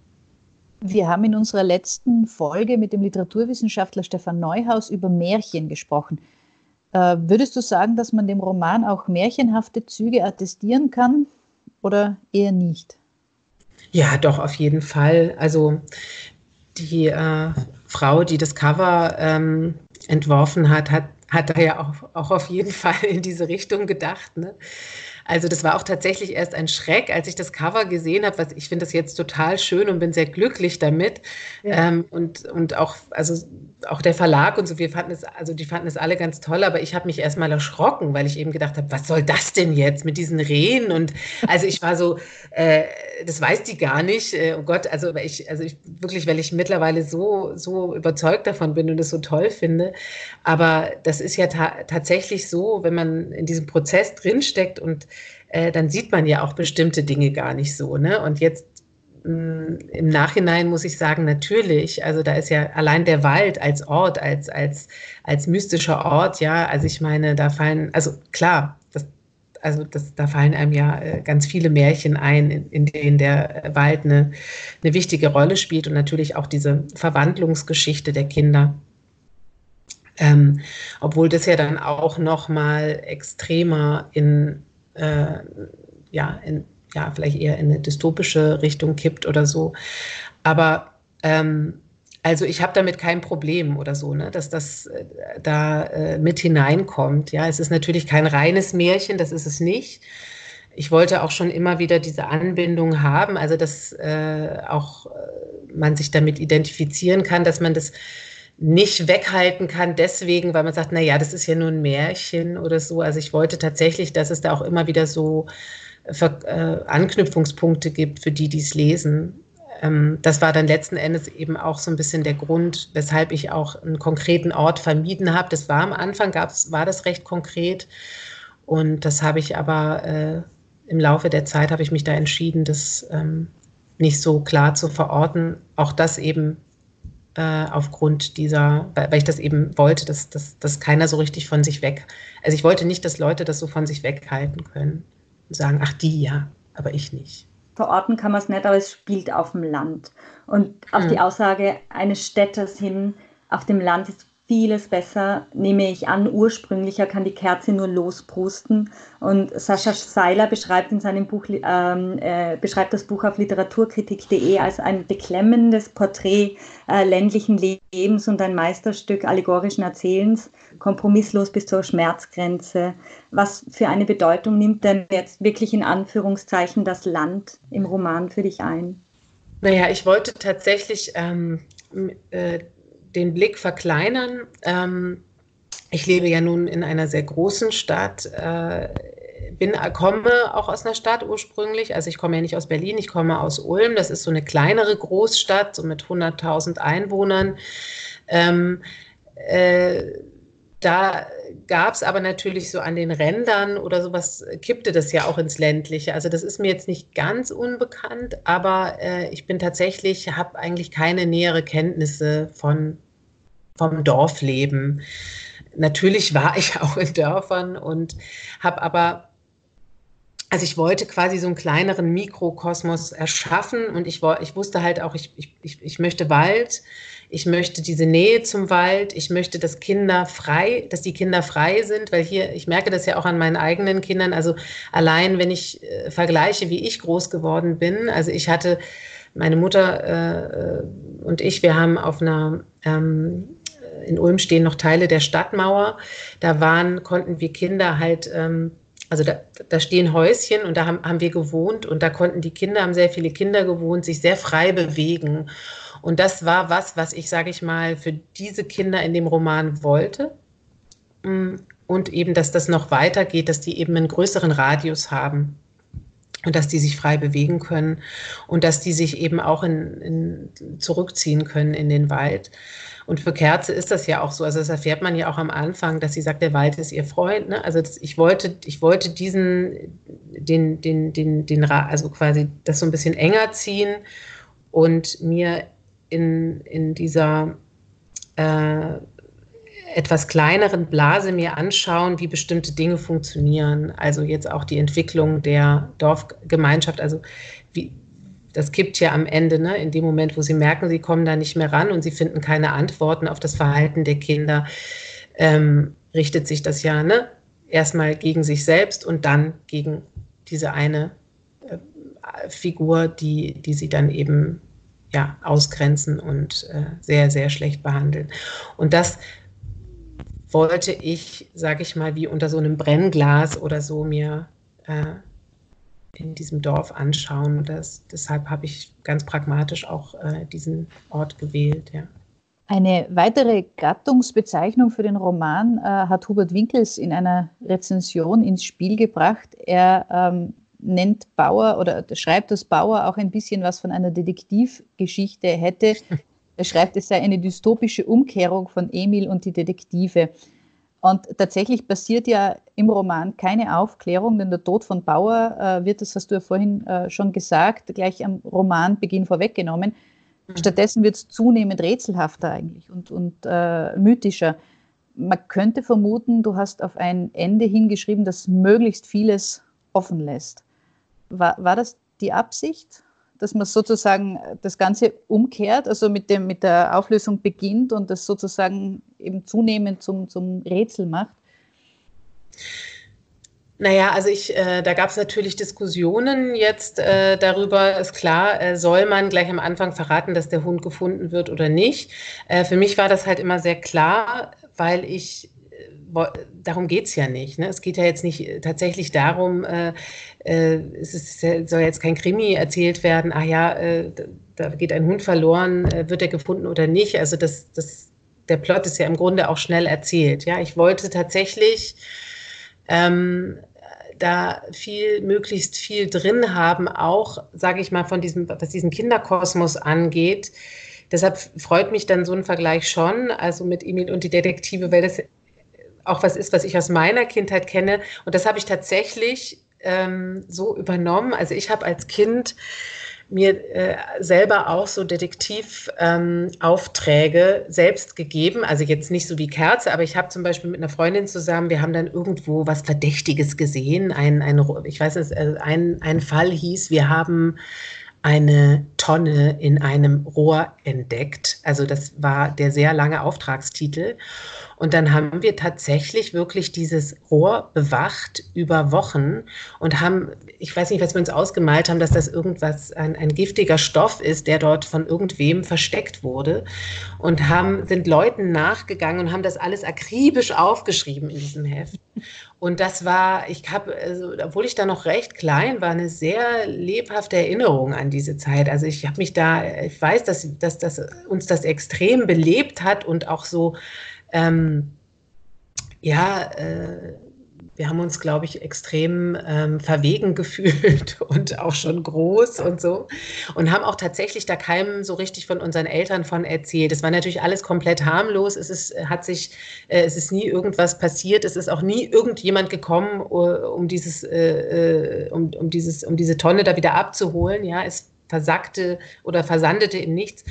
Wir haben in unserer letzten Folge mit dem Literaturwissenschaftler Stefan Neuhaus über Märchen gesprochen. Äh, würdest du sagen, dass man dem Roman auch märchenhafte Züge attestieren kann oder eher nicht? Ja, doch, auf jeden Fall. Also die äh, Frau, die das Cover ähm, entworfen hat, hat, hat da ja auch, auch auf jeden Fall in diese Richtung gedacht. Ne? Also das war auch tatsächlich erst ein Schreck, als ich das Cover gesehen habe. Was ich finde das jetzt total schön und bin sehr glücklich damit. Ja. Ähm, und, und auch, also auch der Verlag und so, wir fanden es, also die fanden es alle ganz toll, aber ich habe mich erstmal erschrocken, weil ich eben gedacht habe, was soll das denn jetzt mit diesen Rehen? Und also ich war so, äh, das weiß die gar nicht. Äh, oh Gott, also ich, also ich wirklich, weil ich mittlerweile so, so überzeugt davon bin und es so toll finde. Aber das ist ja ta tatsächlich so, wenn man in diesem Prozess drinsteckt und äh, dann sieht man ja auch bestimmte Dinge gar nicht so. Ne? Und jetzt mh, mm, im Nachhinein muss ich sagen, natürlich, also da ist ja allein der Wald als Ort, als, als, als mystischer Ort, ja, also ich meine, da fallen, also klar, das, also das, da fallen einem ja äh, ganz viele Märchen ein, in, in denen der Wald eine, eine wichtige Rolle spielt und natürlich auch diese Verwandlungsgeschichte der Kinder. Ähm, obwohl das ja dann auch noch mal extremer in äh, ja, in, ja, vielleicht eher in eine dystopische Richtung kippt oder so. Aber ähm, also ich habe damit kein Problem oder so, ne, dass das äh, da äh, mit hineinkommt. Ja, es ist natürlich kein reines Märchen, das ist es nicht. Ich wollte auch schon immer wieder diese Anbindung haben, also dass äh, auch äh, man sich damit identifizieren kann, dass man das nicht weghalten kann, deswegen, weil man sagt, na ja, das ist ja nur ein Märchen oder so. Also ich wollte tatsächlich, dass es da auch immer wieder so äh, Anknüpfungspunkte gibt für die, die es lesen. Ähm, das war dann letzten Endes eben auch so ein bisschen der Grund, weshalb ich auch einen konkreten Ort vermieden habe. Das war am Anfang, gab's, war das recht konkret. Und das habe ich aber äh, im Laufe der Zeit habe ich mich da entschieden, das ähm, nicht so klar zu verorten. Auch das eben äh, aufgrund dieser, weil, weil, ich das eben wollte, dass, dass, dass keiner so richtig von sich weg, also ich wollte nicht, dass Leute das so von sich weghalten können und sagen, ach die ja, aber ich nicht. Verorten kann man es nicht, aber es spielt auf dem Land. Und auf hm. die Aussage eines Städters hin, auf dem Land ist vieles besser, nehme ich an. Ursprünglicher kann die Kerze nur losprusten. Und Sascha Seiler beschreibt in seinem Buch, ähm, äh, beschreibt das Buch auf literaturkritik.de als ein beklemmendes Porträt äh, ländlichen Lebens und ein Meisterstück allegorischen Erzählens, kompromisslos bis zur Schmerzgrenze. Was für eine Bedeutung nimmt denn jetzt wirklich in Anführungszeichen das Land im Roman für dich ein? Naja, ich wollte tatsächlich ähm, äh, den Blick verkleinern. Ähm, ich lebe ja nun in einer sehr großen Stadt, äh, bin, komme auch aus einer Stadt ursprünglich. Also ich komme ja nicht aus Berlin, ich komme aus Ulm. Das ist so eine kleinere Großstadt, so mit 100.000 Einwohnern. Ähm, äh, da gab es aber natürlich so an den Rändern oder sowas, kippte das ja auch ins Ländliche. Also das ist mir jetzt nicht ganz unbekannt, aber äh, ich bin tatsächlich, habe eigentlich keine nähere Kenntnisse von vom Dorfleben. Natürlich war ich auch in Dörfern und habe aber also ich wollte quasi so einen kleineren Mikrokosmos erschaffen und ich, ich wusste halt auch, ich, ich, ich möchte Wald, ich möchte diese Nähe zum Wald, ich möchte, dass Kinder frei, dass die Kinder frei sind, weil hier, ich merke das ja auch an meinen eigenen Kindern, also allein wenn ich äh, vergleiche, wie ich groß geworden bin, also ich hatte, meine Mutter äh, und ich, wir haben auf einer, ähm, in Ulm stehen noch Teile der Stadtmauer, da waren, konnten wir Kinder halt, ähm, also da, da, stehen Häuschen und da haben, haben wir gewohnt und da konnten die Kinder, haben sehr viele Kinder gewohnt, sich sehr frei bewegen. Und das war was, was ich, sage ich mal, für diese Kinder in dem Roman wollte. Mm, und eben, dass das noch weitergeht, dass die eben einen größeren Radius haben und dass die sich frei bewegen können und dass die sich eben auch in, in, zurückziehen können in den Wald. Und für Kerze ist das ja auch so. Also das erfährt man ja auch am Anfang, dass sie sagt, der Wald ist ihr Freund. Ne? Also das, ich wollte, ich wollte diesen, den, den, den, den, also quasi das so ein bisschen enger ziehen und mir in, in dieser äh, etwas kleineren Blase mir anschauen, wie bestimmte Dinge funktionieren. Also jetzt auch die Entwicklung der Dorfgemeinschaft. Also das kippt ja am Ende, ne? in dem Moment, wo sie merken, sie kommen da nicht mehr ran und sie finden keine Antworten auf das Verhalten der Kinder, ähm, richtet sich das ja ne? erstmal gegen sich selbst und dann gegen diese eine äh, Figur, die, die sie dann eben ja, ausgrenzen und äh, sehr, sehr schlecht behandeln. Und das wollte ich, sage ich mal, wie unter so einem Brennglas oder so mir äh, in diesem Dorf anschauen. Das, deshalb habe ich ganz pragmatisch auch äh, diesen Ort gewählt. Ja. Eine weitere Gattungsbezeichnung für den Roman äh, hat Hubert Winkels in einer Rezension ins Spiel gebracht. Er ähm, nennt Bauer oder schreibt, dass Bauer auch ein bisschen was von einer Detektivgeschichte hätte. Er schreibt, es sei eine dystopische Umkehrung von Emil und die Detektive. Und tatsächlich passiert ja im Roman keine Aufklärung, denn der Tod von Bauer äh, wird, das hast du ja vorhin äh, schon gesagt, gleich am Romanbeginn vorweggenommen. Mhm. Stattdessen wird es zunehmend rätselhafter eigentlich und, und äh, mythischer. Man könnte vermuten, du hast auf ein Ende hingeschrieben, das möglichst vieles offen lässt. War, war das die Absicht, dass man sozusagen das Ganze umkehrt, also mit, dem, mit der Auflösung beginnt und das sozusagen eben zunehmend zum, zum Rätsel macht? Naja, also ich, äh, da gab es natürlich Diskussionen jetzt äh, darüber, ist klar, äh, soll man gleich am Anfang verraten, dass der Hund gefunden wird oder nicht. Äh, für mich war das halt immer sehr klar, weil ich darum geht es ja nicht. Ne? Es geht ja jetzt nicht äh, tatsächlich darum, äh, äh, es ist, soll jetzt kein Krimi erzählt werden, ah ja, äh, da geht ein Hund verloren, äh, wird er gefunden oder nicht. Also das, das, der Plot ist ja im Grunde auch schnell erzählt. Ja? Ich wollte tatsächlich ähm, da viel, möglichst viel drin haben, auch, sage ich mal, von diesem, was diesen Kinderkosmos angeht. Deshalb freut mich dann so ein Vergleich schon, also mit Emil und die Detektive, weil das auch was ist, was ich aus meiner Kindheit kenne. Und das habe ich tatsächlich ähm, so übernommen. Also ich habe als Kind mir äh, selber auch so Detektivaufträge ähm, selbst gegeben. Also jetzt nicht so wie Kerze, aber ich habe zum Beispiel mit einer Freundin zusammen, wir haben dann irgendwo was Verdächtiges gesehen. Ein, ein, ich weiß nicht, äh, ein, ein Fall hieß, wir haben eine Tonne in einem Rohr entdeckt. Also das war der sehr lange Auftragstitel. Und dann haben wir tatsächlich wirklich dieses Rohr bewacht über Wochen und haben, ich weiß nicht, was wir uns ausgemalt haben, dass das irgendwas, ein, ein giftiger Stoff ist, der dort von irgendwem versteckt wurde. Und haben, sind Leuten nachgegangen und haben das alles akribisch aufgeschrieben in diesem Heft. Und das war, ich habe, also, obwohl ich da noch recht klein war, eine sehr lebhafte Erinnerung an diese Zeit. Also ich habe mich da, ich weiß, dass, dass, dass uns das extrem belebt hat und auch so ähm, ja, äh, wir haben uns, glaube ich, extrem ähm, verwegen gefühlt und auch schon groß und so. Und haben auch tatsächlich da keinem so richtig von unseren Eltern von erzählt. Es war natürlich alles komplett harmlos. Es ist, hat sich, äh, es ist nie irgendwas passiert. Es ist auch nie irgendjemand gekommen, um dieses, äh, äh, um, um dieses, um diese Tonne da wieder abzuholen. Ja, es versackte oder versandete in nichts.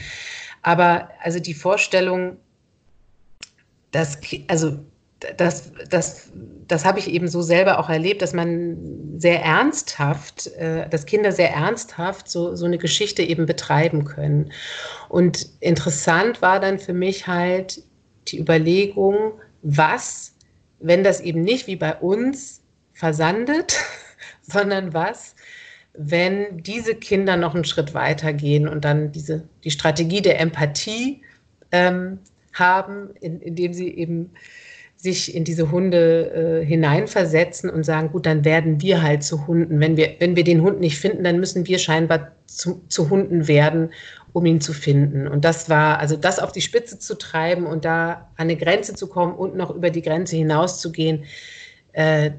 Aber also die Vorstellung, das, also das, das, das habe ich eben so selber auch erlebt, dass man sehr ernsthaft, äh, dass Kinder sehr ernsthaft so, so eine Geschichte eben betreiben können. Und interessant war dann für mich halt die Überlegung, was, wenn das eben nicht wie bei uns versandet, sondern was, wenn diese Kinder noch einen Schritt weiter gehen und dann diese, die Strategie der Empathie ähm, haben, in, indem sie eben sich in diese Hunde äh, hineinversetzen und sagen, gut, dann werden wir halt zu Hunden. Wenn wir, wenn wir den Hund nicht finden, dann müssen wir scheinbar zu, zu Hunden werden, um ihn zu finden. Und das war, also das auf die Spitze zu treiben und da an eine Grenze zu kommen und noch über die Grenze hinaus zu gehen, äh,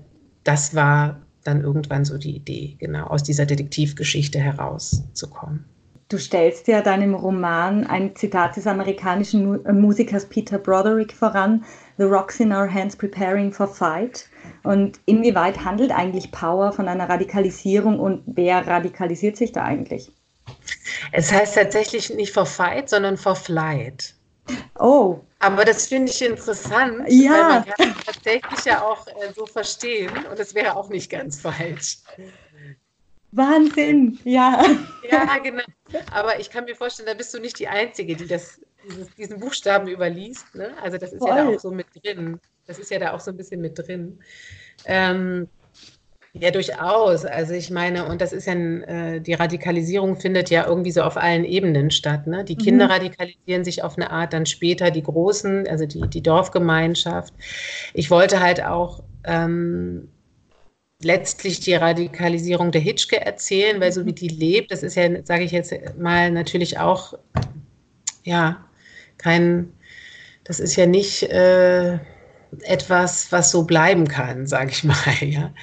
das war dann irgendwann so die Idee, genau, aus dieser Detektivgeschichte herauszukommen. Du stellst ja deinem Roman ein Zitat des amerikanischen äh, Musikers Peter Broderick voran, The Rocks in Our Hands Preparing for Fight. Und inwieweit handelt eigentlich Power von einer Radikalisierung und wer radikalisiert sich da eigentlich? Es heißt tatsächlich nicht for Fight, sondern for Flight. Oh. Aber das finde ich interessant, ja. weil man kann es tatsächlich ja auch äh, so verstehen und es wäre auch nicht ganz falsch. Wahnsinn, ja. Ja, genau. Aber ich kann mir vorstellen, da bist du nicht die Einzige, die das, dieses, diesen Buchstaben überliest. Ne? Also das ist Voll. ja da auch so mit drin. Das ist ja da auch so ein bisschen mit drin. Ähm, ja, durchaus. Also ich meine, und das ist ja, äh, die Radikalisierung findet ja irgendwie so auf allen Ebenen statt. Ne? Die Kinder mhm. radikalisieren sich auf eine Art, dann später die Großen, also die, die Dorfgemeinschaft. Ich wollte halt auch ähm, letztlich die Radikalisierung der Hitchke erzählen, weil so wie die lebt, das ist ja, sage ich jetzt mal, natürlich auch, ja, kein, das ist ja nicht äh, etwas, was so bleiben kann, sage ich mal, ja.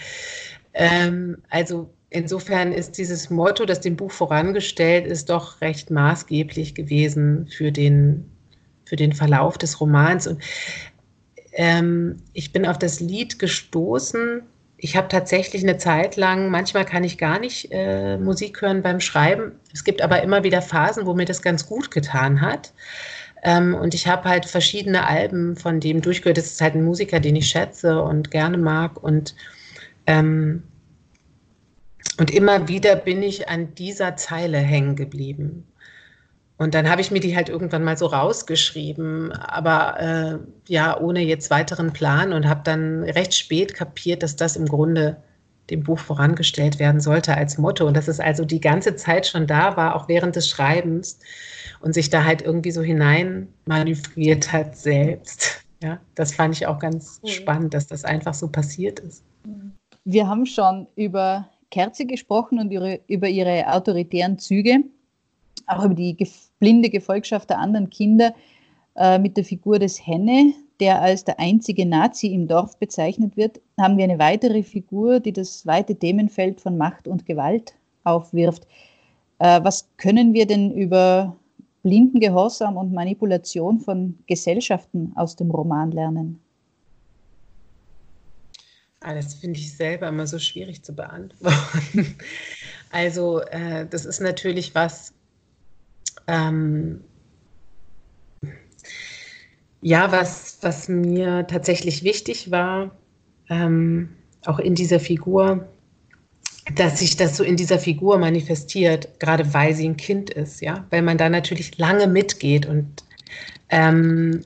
Ähm, also insofern ist dieses Motto, das dem Buch vorangestellt ist, doch recht maßgeblich gewesen für den, für den Verlauf des Romans. Und ähm, ich bin auf das Lied gestoßen, ich habe tatsächlich eine Zeit lang, manchmal kann ich gar nicht äh, Musik hören beim Schreiben. Es gibt aber immer wieder Phasen, wo mir das ganz gut getan hat. Ähm, und ich habe halt verschiedene Alben von dem durchgehört. Das ist halt ein Musiker, den ich schätze und gerne mag. Und, ähm, und immer wieder bin ich an dieser Zeile hängen geblieben. Und dann habe ich mir die halt irgendwann mal so rausgeschrieben, aber äh, ja, ohne jetzt weiteren Plan und habe dann recht spät kapiert, dass das im Grunde dem Buch vorangestellt werden sollte als Motto. Und dass es also die ganze Zeit schon da war, auch während des Schreibens und sich da halt irgendwie so hinein manövriert hat selbst. Ja, das fand ich auch ganz mhm. spannend, dass das einfach so passiert ist. Wir haben schon über Kerze gesprochen und ihre, über ihre autoritären Züge auch über die blinde Gefolgschaft der anderen Kinder äh, mit der Figur des Henne, der als der einzige Nazi im Dorf bezeichnet wird, haben wir eine weitere Figur, die das weite Themenfeld von Macht und Gewalt aufwirft. Äh, was können wir denn über blinden Gehorsam und Manipulation von Gesellschaften aus dem Roman lernen? Ah, das finde ich selber immer so schwierig zu beantworten. Also äh, das ist natürlich was, ähm, ja, was, was mir tatsächlich wichtig war, ähm, auch in dieser Figur, dass sich das so in dieser Figur manifestiert, gerade weil sie ein Kind ist, ja, weil man da natürlich lange mitgeht und ähm,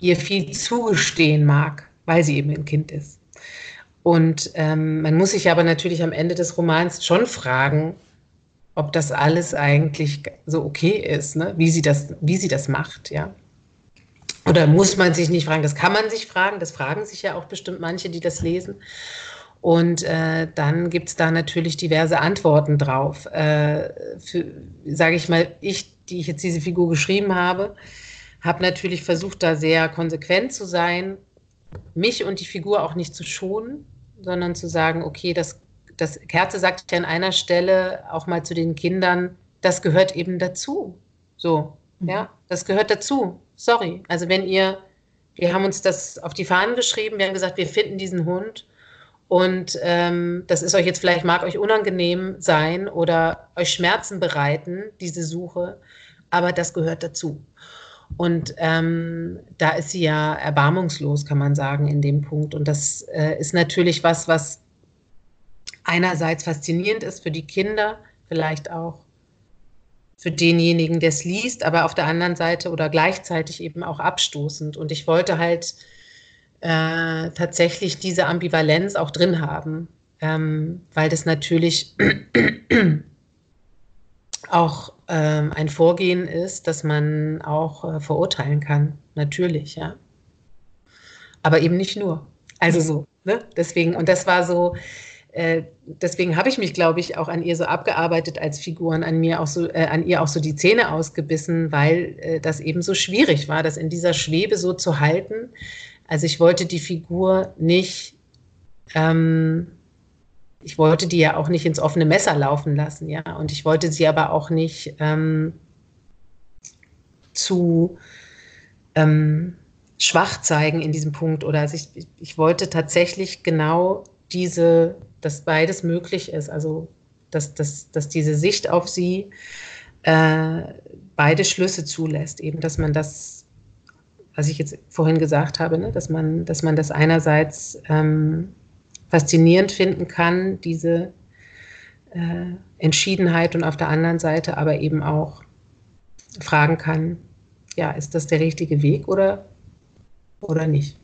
ihr viel zugestehen mag, weil sie eben ein Kind ist. Und ähm, man muss sich aber natürlich am Ende des Romans schon fragen, ob das alles eigentlich so okay ist, ne? wie, sie das, wie sie das macht, ja. Oder muss man sich nicht fragen? Das kann man sich fragen, das fragen sich ja auch bestimmt manche, die das lesen. Und äh, dann gibt es da natürlich diverse Antworten drauf. Äh, Sage ich mal, ich, die ich jetzt diese Figur geschrieben habe, habe natürlich versucht, da sehr konsequent zu sein, mich und die Figur auch nicht zu schonen, sondern zu sagen, okay, das das Kerze sagt ja an einer Stelle auch mal zu den Kindern, das gehört eben dazu. So, mhm. ja, das gehört dazu. Sorry. Also wenn ihr, wir haben uns das auf die Fahnen geschrieben, wir haben gesagt, wir finden diesen Hund und ähm, das ist euch jetzt vielleicht, mag euch unangenehm sein oder euch Schmerzen bereiten, diese Suche, aber das gehört dazu. Und ähm, da ist sie ja erbarmungslos, kann man sagen, in dem Punkt. Und das äh, ist natürlich was, was einerseits faszinierend ist für die Kinder, vielleicht auch für denjenigen, der es liest, aber auf der anderen Seite oder gleichzeitig eben auch abstoßend. Und ich wollte halt äh, tatsächlich diese Ambivalenz auch drin haben, ähm, weil das natürlich auch ähm, ein Vorgehen ist, das man auch äh, verurteilen kann, natürlich, ja. Aber eben nicht nur. Also so, ne? Deswegen, und das war so, äh, deswegen habe ich mich, glaube ich, auch an ihr so abgearbeitet als Figuren, an mir auch so, äh, an ihr auch so die Zähne ausgebissen, weil äh, das eben so schwierig war, das in dieser Schwebe so zu halten. Also ich wollte die Figur nicht ähm, ich wollte die ja auch nicht ins offene Messer laufen lassen, ja. Und ich wollte sie aber auch nicht ähm, zu ähm, schwach zeigen in diesem Punkt. Oder ich, ich wollte tatsächlich genau diese, dass beides möglich ist. Also dass, dass, dass diese Sicht auf sie äh, beide Schlüsse zulässt. Eben, dass man das, was ich jetzt vorhin gesagt habe, ne, dass man, dass man das einerseits ähm, faszinierend finden kann, diese äh, Entschiedenheit und auf der anderen Seite aber eben auch fragen kann, ja, ist das der richtige Weg oder, oder nicht?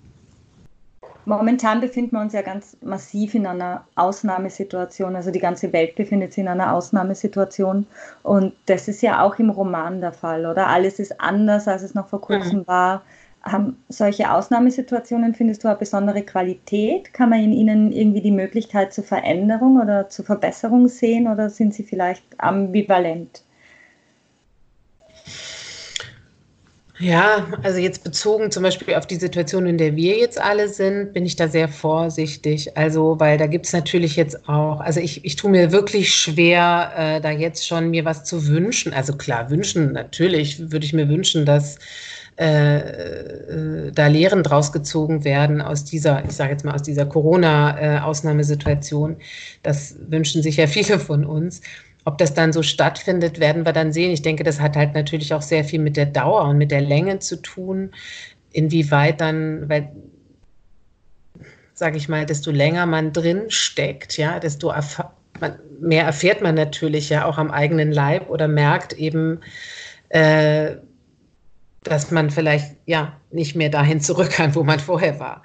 Momentan befinden wir uns ja ganz massiv in einer Ausnahmesituation. Also die ganze Welt befindet sich in einer Ausnahmesituation. Und das ist ja auch im Roman der Fall, oder? Alles ist anders, als es noch vor kurzem mhm. war. Haben solche Ausnahmesituationen, findest du, eine besondere Qualität? Kann man in ihnen irgendwie die Möglichkeit zur Veränderung oder zur Verbesserung sehen oder sind sie vielleicht ambivalent? Ja, also jetzt bezogen zum Beispiel auf die Situation, in der wir jetzt alle sind, bin ich da sehr vorsichtig. Also, weil da gibt es natürlich jetzt auch, also ich, ich tue mir wirklich schwer, äh, da jetzt schon mir was zu wünschen. Also klar, wünschen, natürlich würde ich mir wünschen, dass äh, äh, da Lehren draus gezogen werden aus dieser, ich sage jetzt mal, aus dieser Corona-Ausnahmesituation. Das wünschen sich ja viele von uns. Ob das dann so stattfindet, werden wir dann sehen. Ich denke, das hat halt natürlich auch sehr viel mit der Dauer und mit der Länge zu tun. Inwieweit dann, weil, sage ich mal, desto länger man drin steckt, ja, desto erf man, mehr erfährt man natürlich ja auch am eigenen Leib oder merkt eben, äh, dass man vielleicht ja nicht mehr dahin zurück kann, wo man vorher war.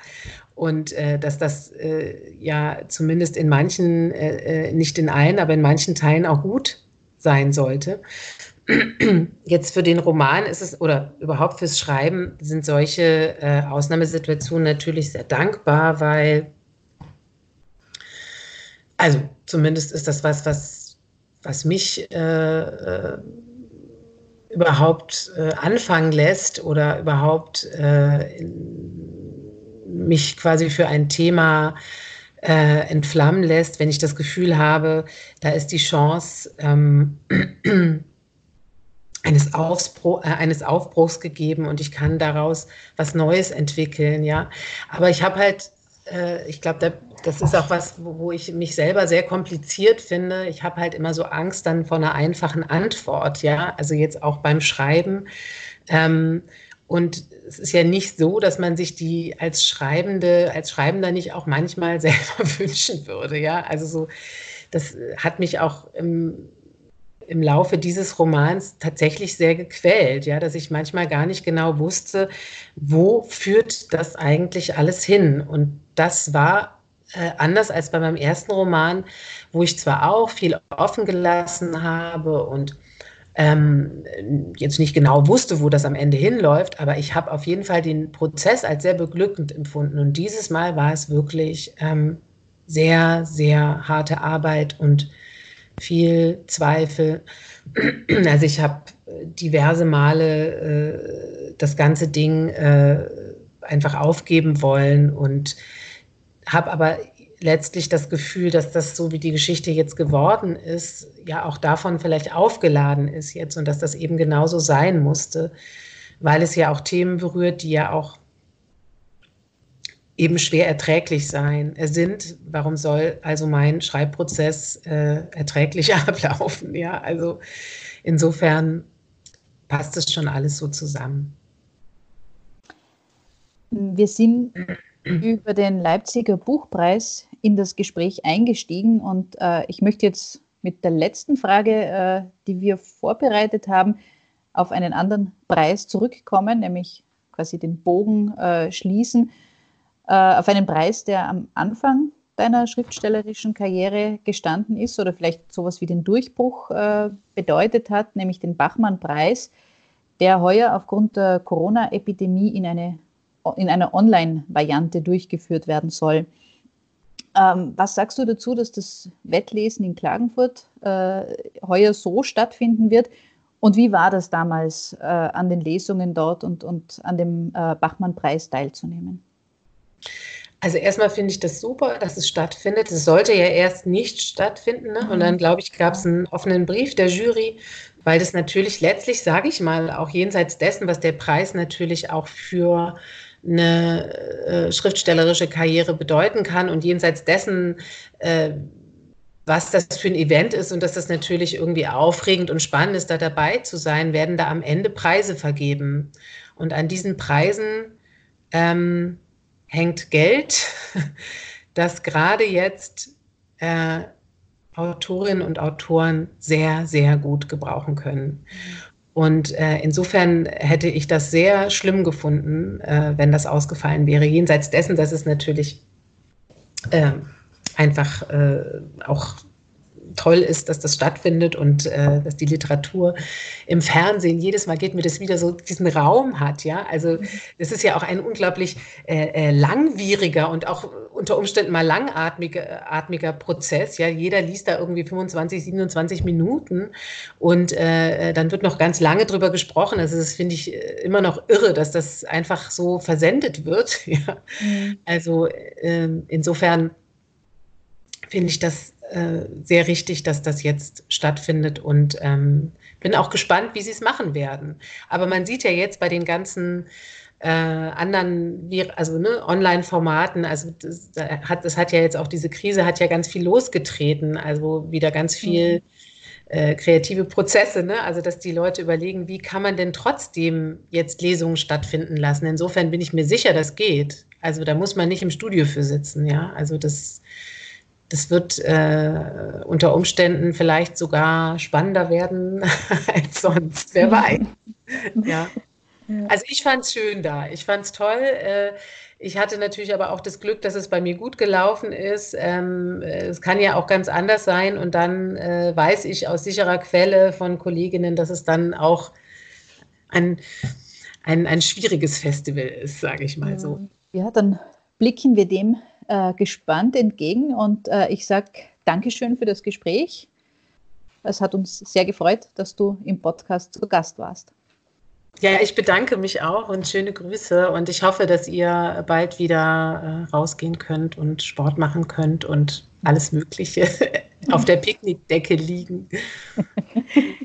Und äh, dass das äh, ja zumindest in manchen, äh, äh nicht in allen, aber in manchen Teilen auch gut sein sollte. Jetzt für den Roman ist es, oder überhaupt fürs Schreiben sind solche äh, Ausnahmesituationen natürlich sehr dankbar, weil, also zumindest ist das was, was, was mich äh, überhaupt äh, anfangen lässt oder überhaupt äh, mich quasi für ein Thema äh, entflammen lässt, wenn ich das Gefühl habe, da ist die Chance ähm, eines, Aufbruch, äh, eines Aufbruchs gegeben und ich kann daraus was Neues entwickeln, ja. Aber ich habe halt äh, ich glaube, da, das ist auch was, wo, ich mich selber sehr kompliziert finde. Ich habe halt immer so Angst dann vor einer einfachen Antwort, ja, also jetzt auch beim Schreiben. Ähm, und es ist ja nicht so, dass man sich die als Schreibende, als Schreibender nicht auch manchmal selber wünschen würde, ja. Also so, das hat mich auch im, im Laufe dieses Romans tatsächlich sehr gequält, ja, dass ich manchmal gar nicht genau wusste, wo führt das eigentlich alles hin. Und das war äh, anders als bei meinem ersten Roman, wo ich zwar auch viel offen gelassen habe und ähm, jetzt nicht genau wusste, wo das am Ende hinläuft, aber ich habe auf jeden Fall den Prozess als sehr beglückend empfunden. Und dieses Mal war es wirklich ähm, sehr, sehr harte Arbeit und viel Zweifel. Also ich habe diverse Male äh, das ganze Ding äh, einfach aufgeben wollen und habe aber letztlich das Gefühl, dass das so wie die Geschichte jetzt geworden ist, ja auch davon vielleicht aufgeladen ist jetzt und dass das eben genauso sein musste, weil es ja auch Themen berührt, die ja auch eben schwer erträglich sein äh, sind. Warum soll also mein Schreibprozess äh, erträglich ablaufen? Ja, also insofern passt es schon alles so zusammen. wir sind über den Leipziger Buchpreis in das Gespräch eingestiegen. Und äh, ich möchte jetzt mit der letzten Frage, äh, die wir vorbereitet haben, auf einen anderen Preis zurückkommen, nämlich quasi den Bogen äh, schließen, äh, auf einen Preis, der am Anfang deiner schriftstellerischen Karriere gestanden ist oder vielleicht sowas wie den Durchbruch äh, bedeutet hat, nämlich den Bachmann-Preis, der heuer aufgrund der Corona-Epidemie in, eine, in einer Online-Variante durchgeführt werden soll. Ähm, was sagst du dazu, dass das Wettlesen in Klagenfurt äh, heuer so stattfinden wird? Und wie war das damals, äh, an den Lesungen dort und, und an dem äh, Bachmann-Preis teilzunehmen? Also erstmal finde ich das super, dass es stattfindet. Es sollte ja erst nicht stattfinden. Ne? Und dann, glaube ich, gab es einen offenen Brief der Jury, weil das natürlich letztlich, sage ich mal, auch jenseits dessen, was der Preis natürlich auch für eine äh, schriftstellerische Karriere bedeuten kann und jenseits dessen, äh, was das für ein Event ist und dass das natürlich irgendwie aufregend und spannend ist, da dabei zu sein, werden da am Ende Preise vergeben. Und an diesen Preisen ähm, hängt Geld, das gerade jetzt äh, Autorinnen und Autoren sehr, sehr gut gebrauchen können. Und äh, insofern hätte ich das sehr schlimm gefunden, äh, wenn das ausgefallen wäre. Jenseits dessen, dass es natürlich äh, einfach äh, auch toll ist, dass das stattfindet und äh, dass die Literatur im Fernsehen jedes Mal geht mir das wieder so diesen Raum hat, ja. Also es ist ja auch ein unglaublich äh, äh, langwieriger und auch unter Umständen mal langatmiger atmiger Prozess. Ja, jeder liest da irgendwie 25, 27 Minuten und äh, dann wird noch ganz lange drüber gesprochen. Also das finde ich äh, immer noch irre, dass das einfach so versendet wird. Ja. Mhm. Also äh, insofern finde ich das äh, sehr richtig, dass das jetzt stattfindet und ähm, bin auch gespannt, wie sie es machen werden. Aber man sieht ja jetzt bei den ganzen äh, anderen, also ne, Online-Formaten, also das hat, das hat ja jetzt auch diese Krise, hat ja ganz viel losgetreten, also wieder ganz viel mhm. äh, kreative Prozesse, ne? also dass die Leute überlegen, wie kann man denn trotzdem jetzt Lesungen stattfinden lassen. Insofern bin ich mir sicher, das geht. Also da muss man nicht im Studio für sitzen, ja. Also das das wird äh, unter Umständen vielleicht sogar spannender werden als sonst, wer weiß. ja. Also ich fand es schön da. Ich fand es toll. Äh, ich hatte natürlich aber auch das Glück, dass es bei mir gut gelaufen ist. Ähm, es kann ja auch ganz anders sein und dann äh, weiß ich aus sicherer Quelle von Kolleginnen, dass es dann auch ein, ein, ein schwieriges Festival ist, sage ich mal so. Ja, dann blicken wir dem äh, gespannt entgegen und äh, ich sage Dankeschön für das Gespräch. Es hat uns sehr gefreut, dass du im Podcast zu Gast warst. Ja, ich bedanke mich auch und schöne Grüße und ich hoffe, dass ihr bald wieder äh, rausgehen könnt und Sport machen könnt und alles Mögliche auf der Picknickdecke liegen.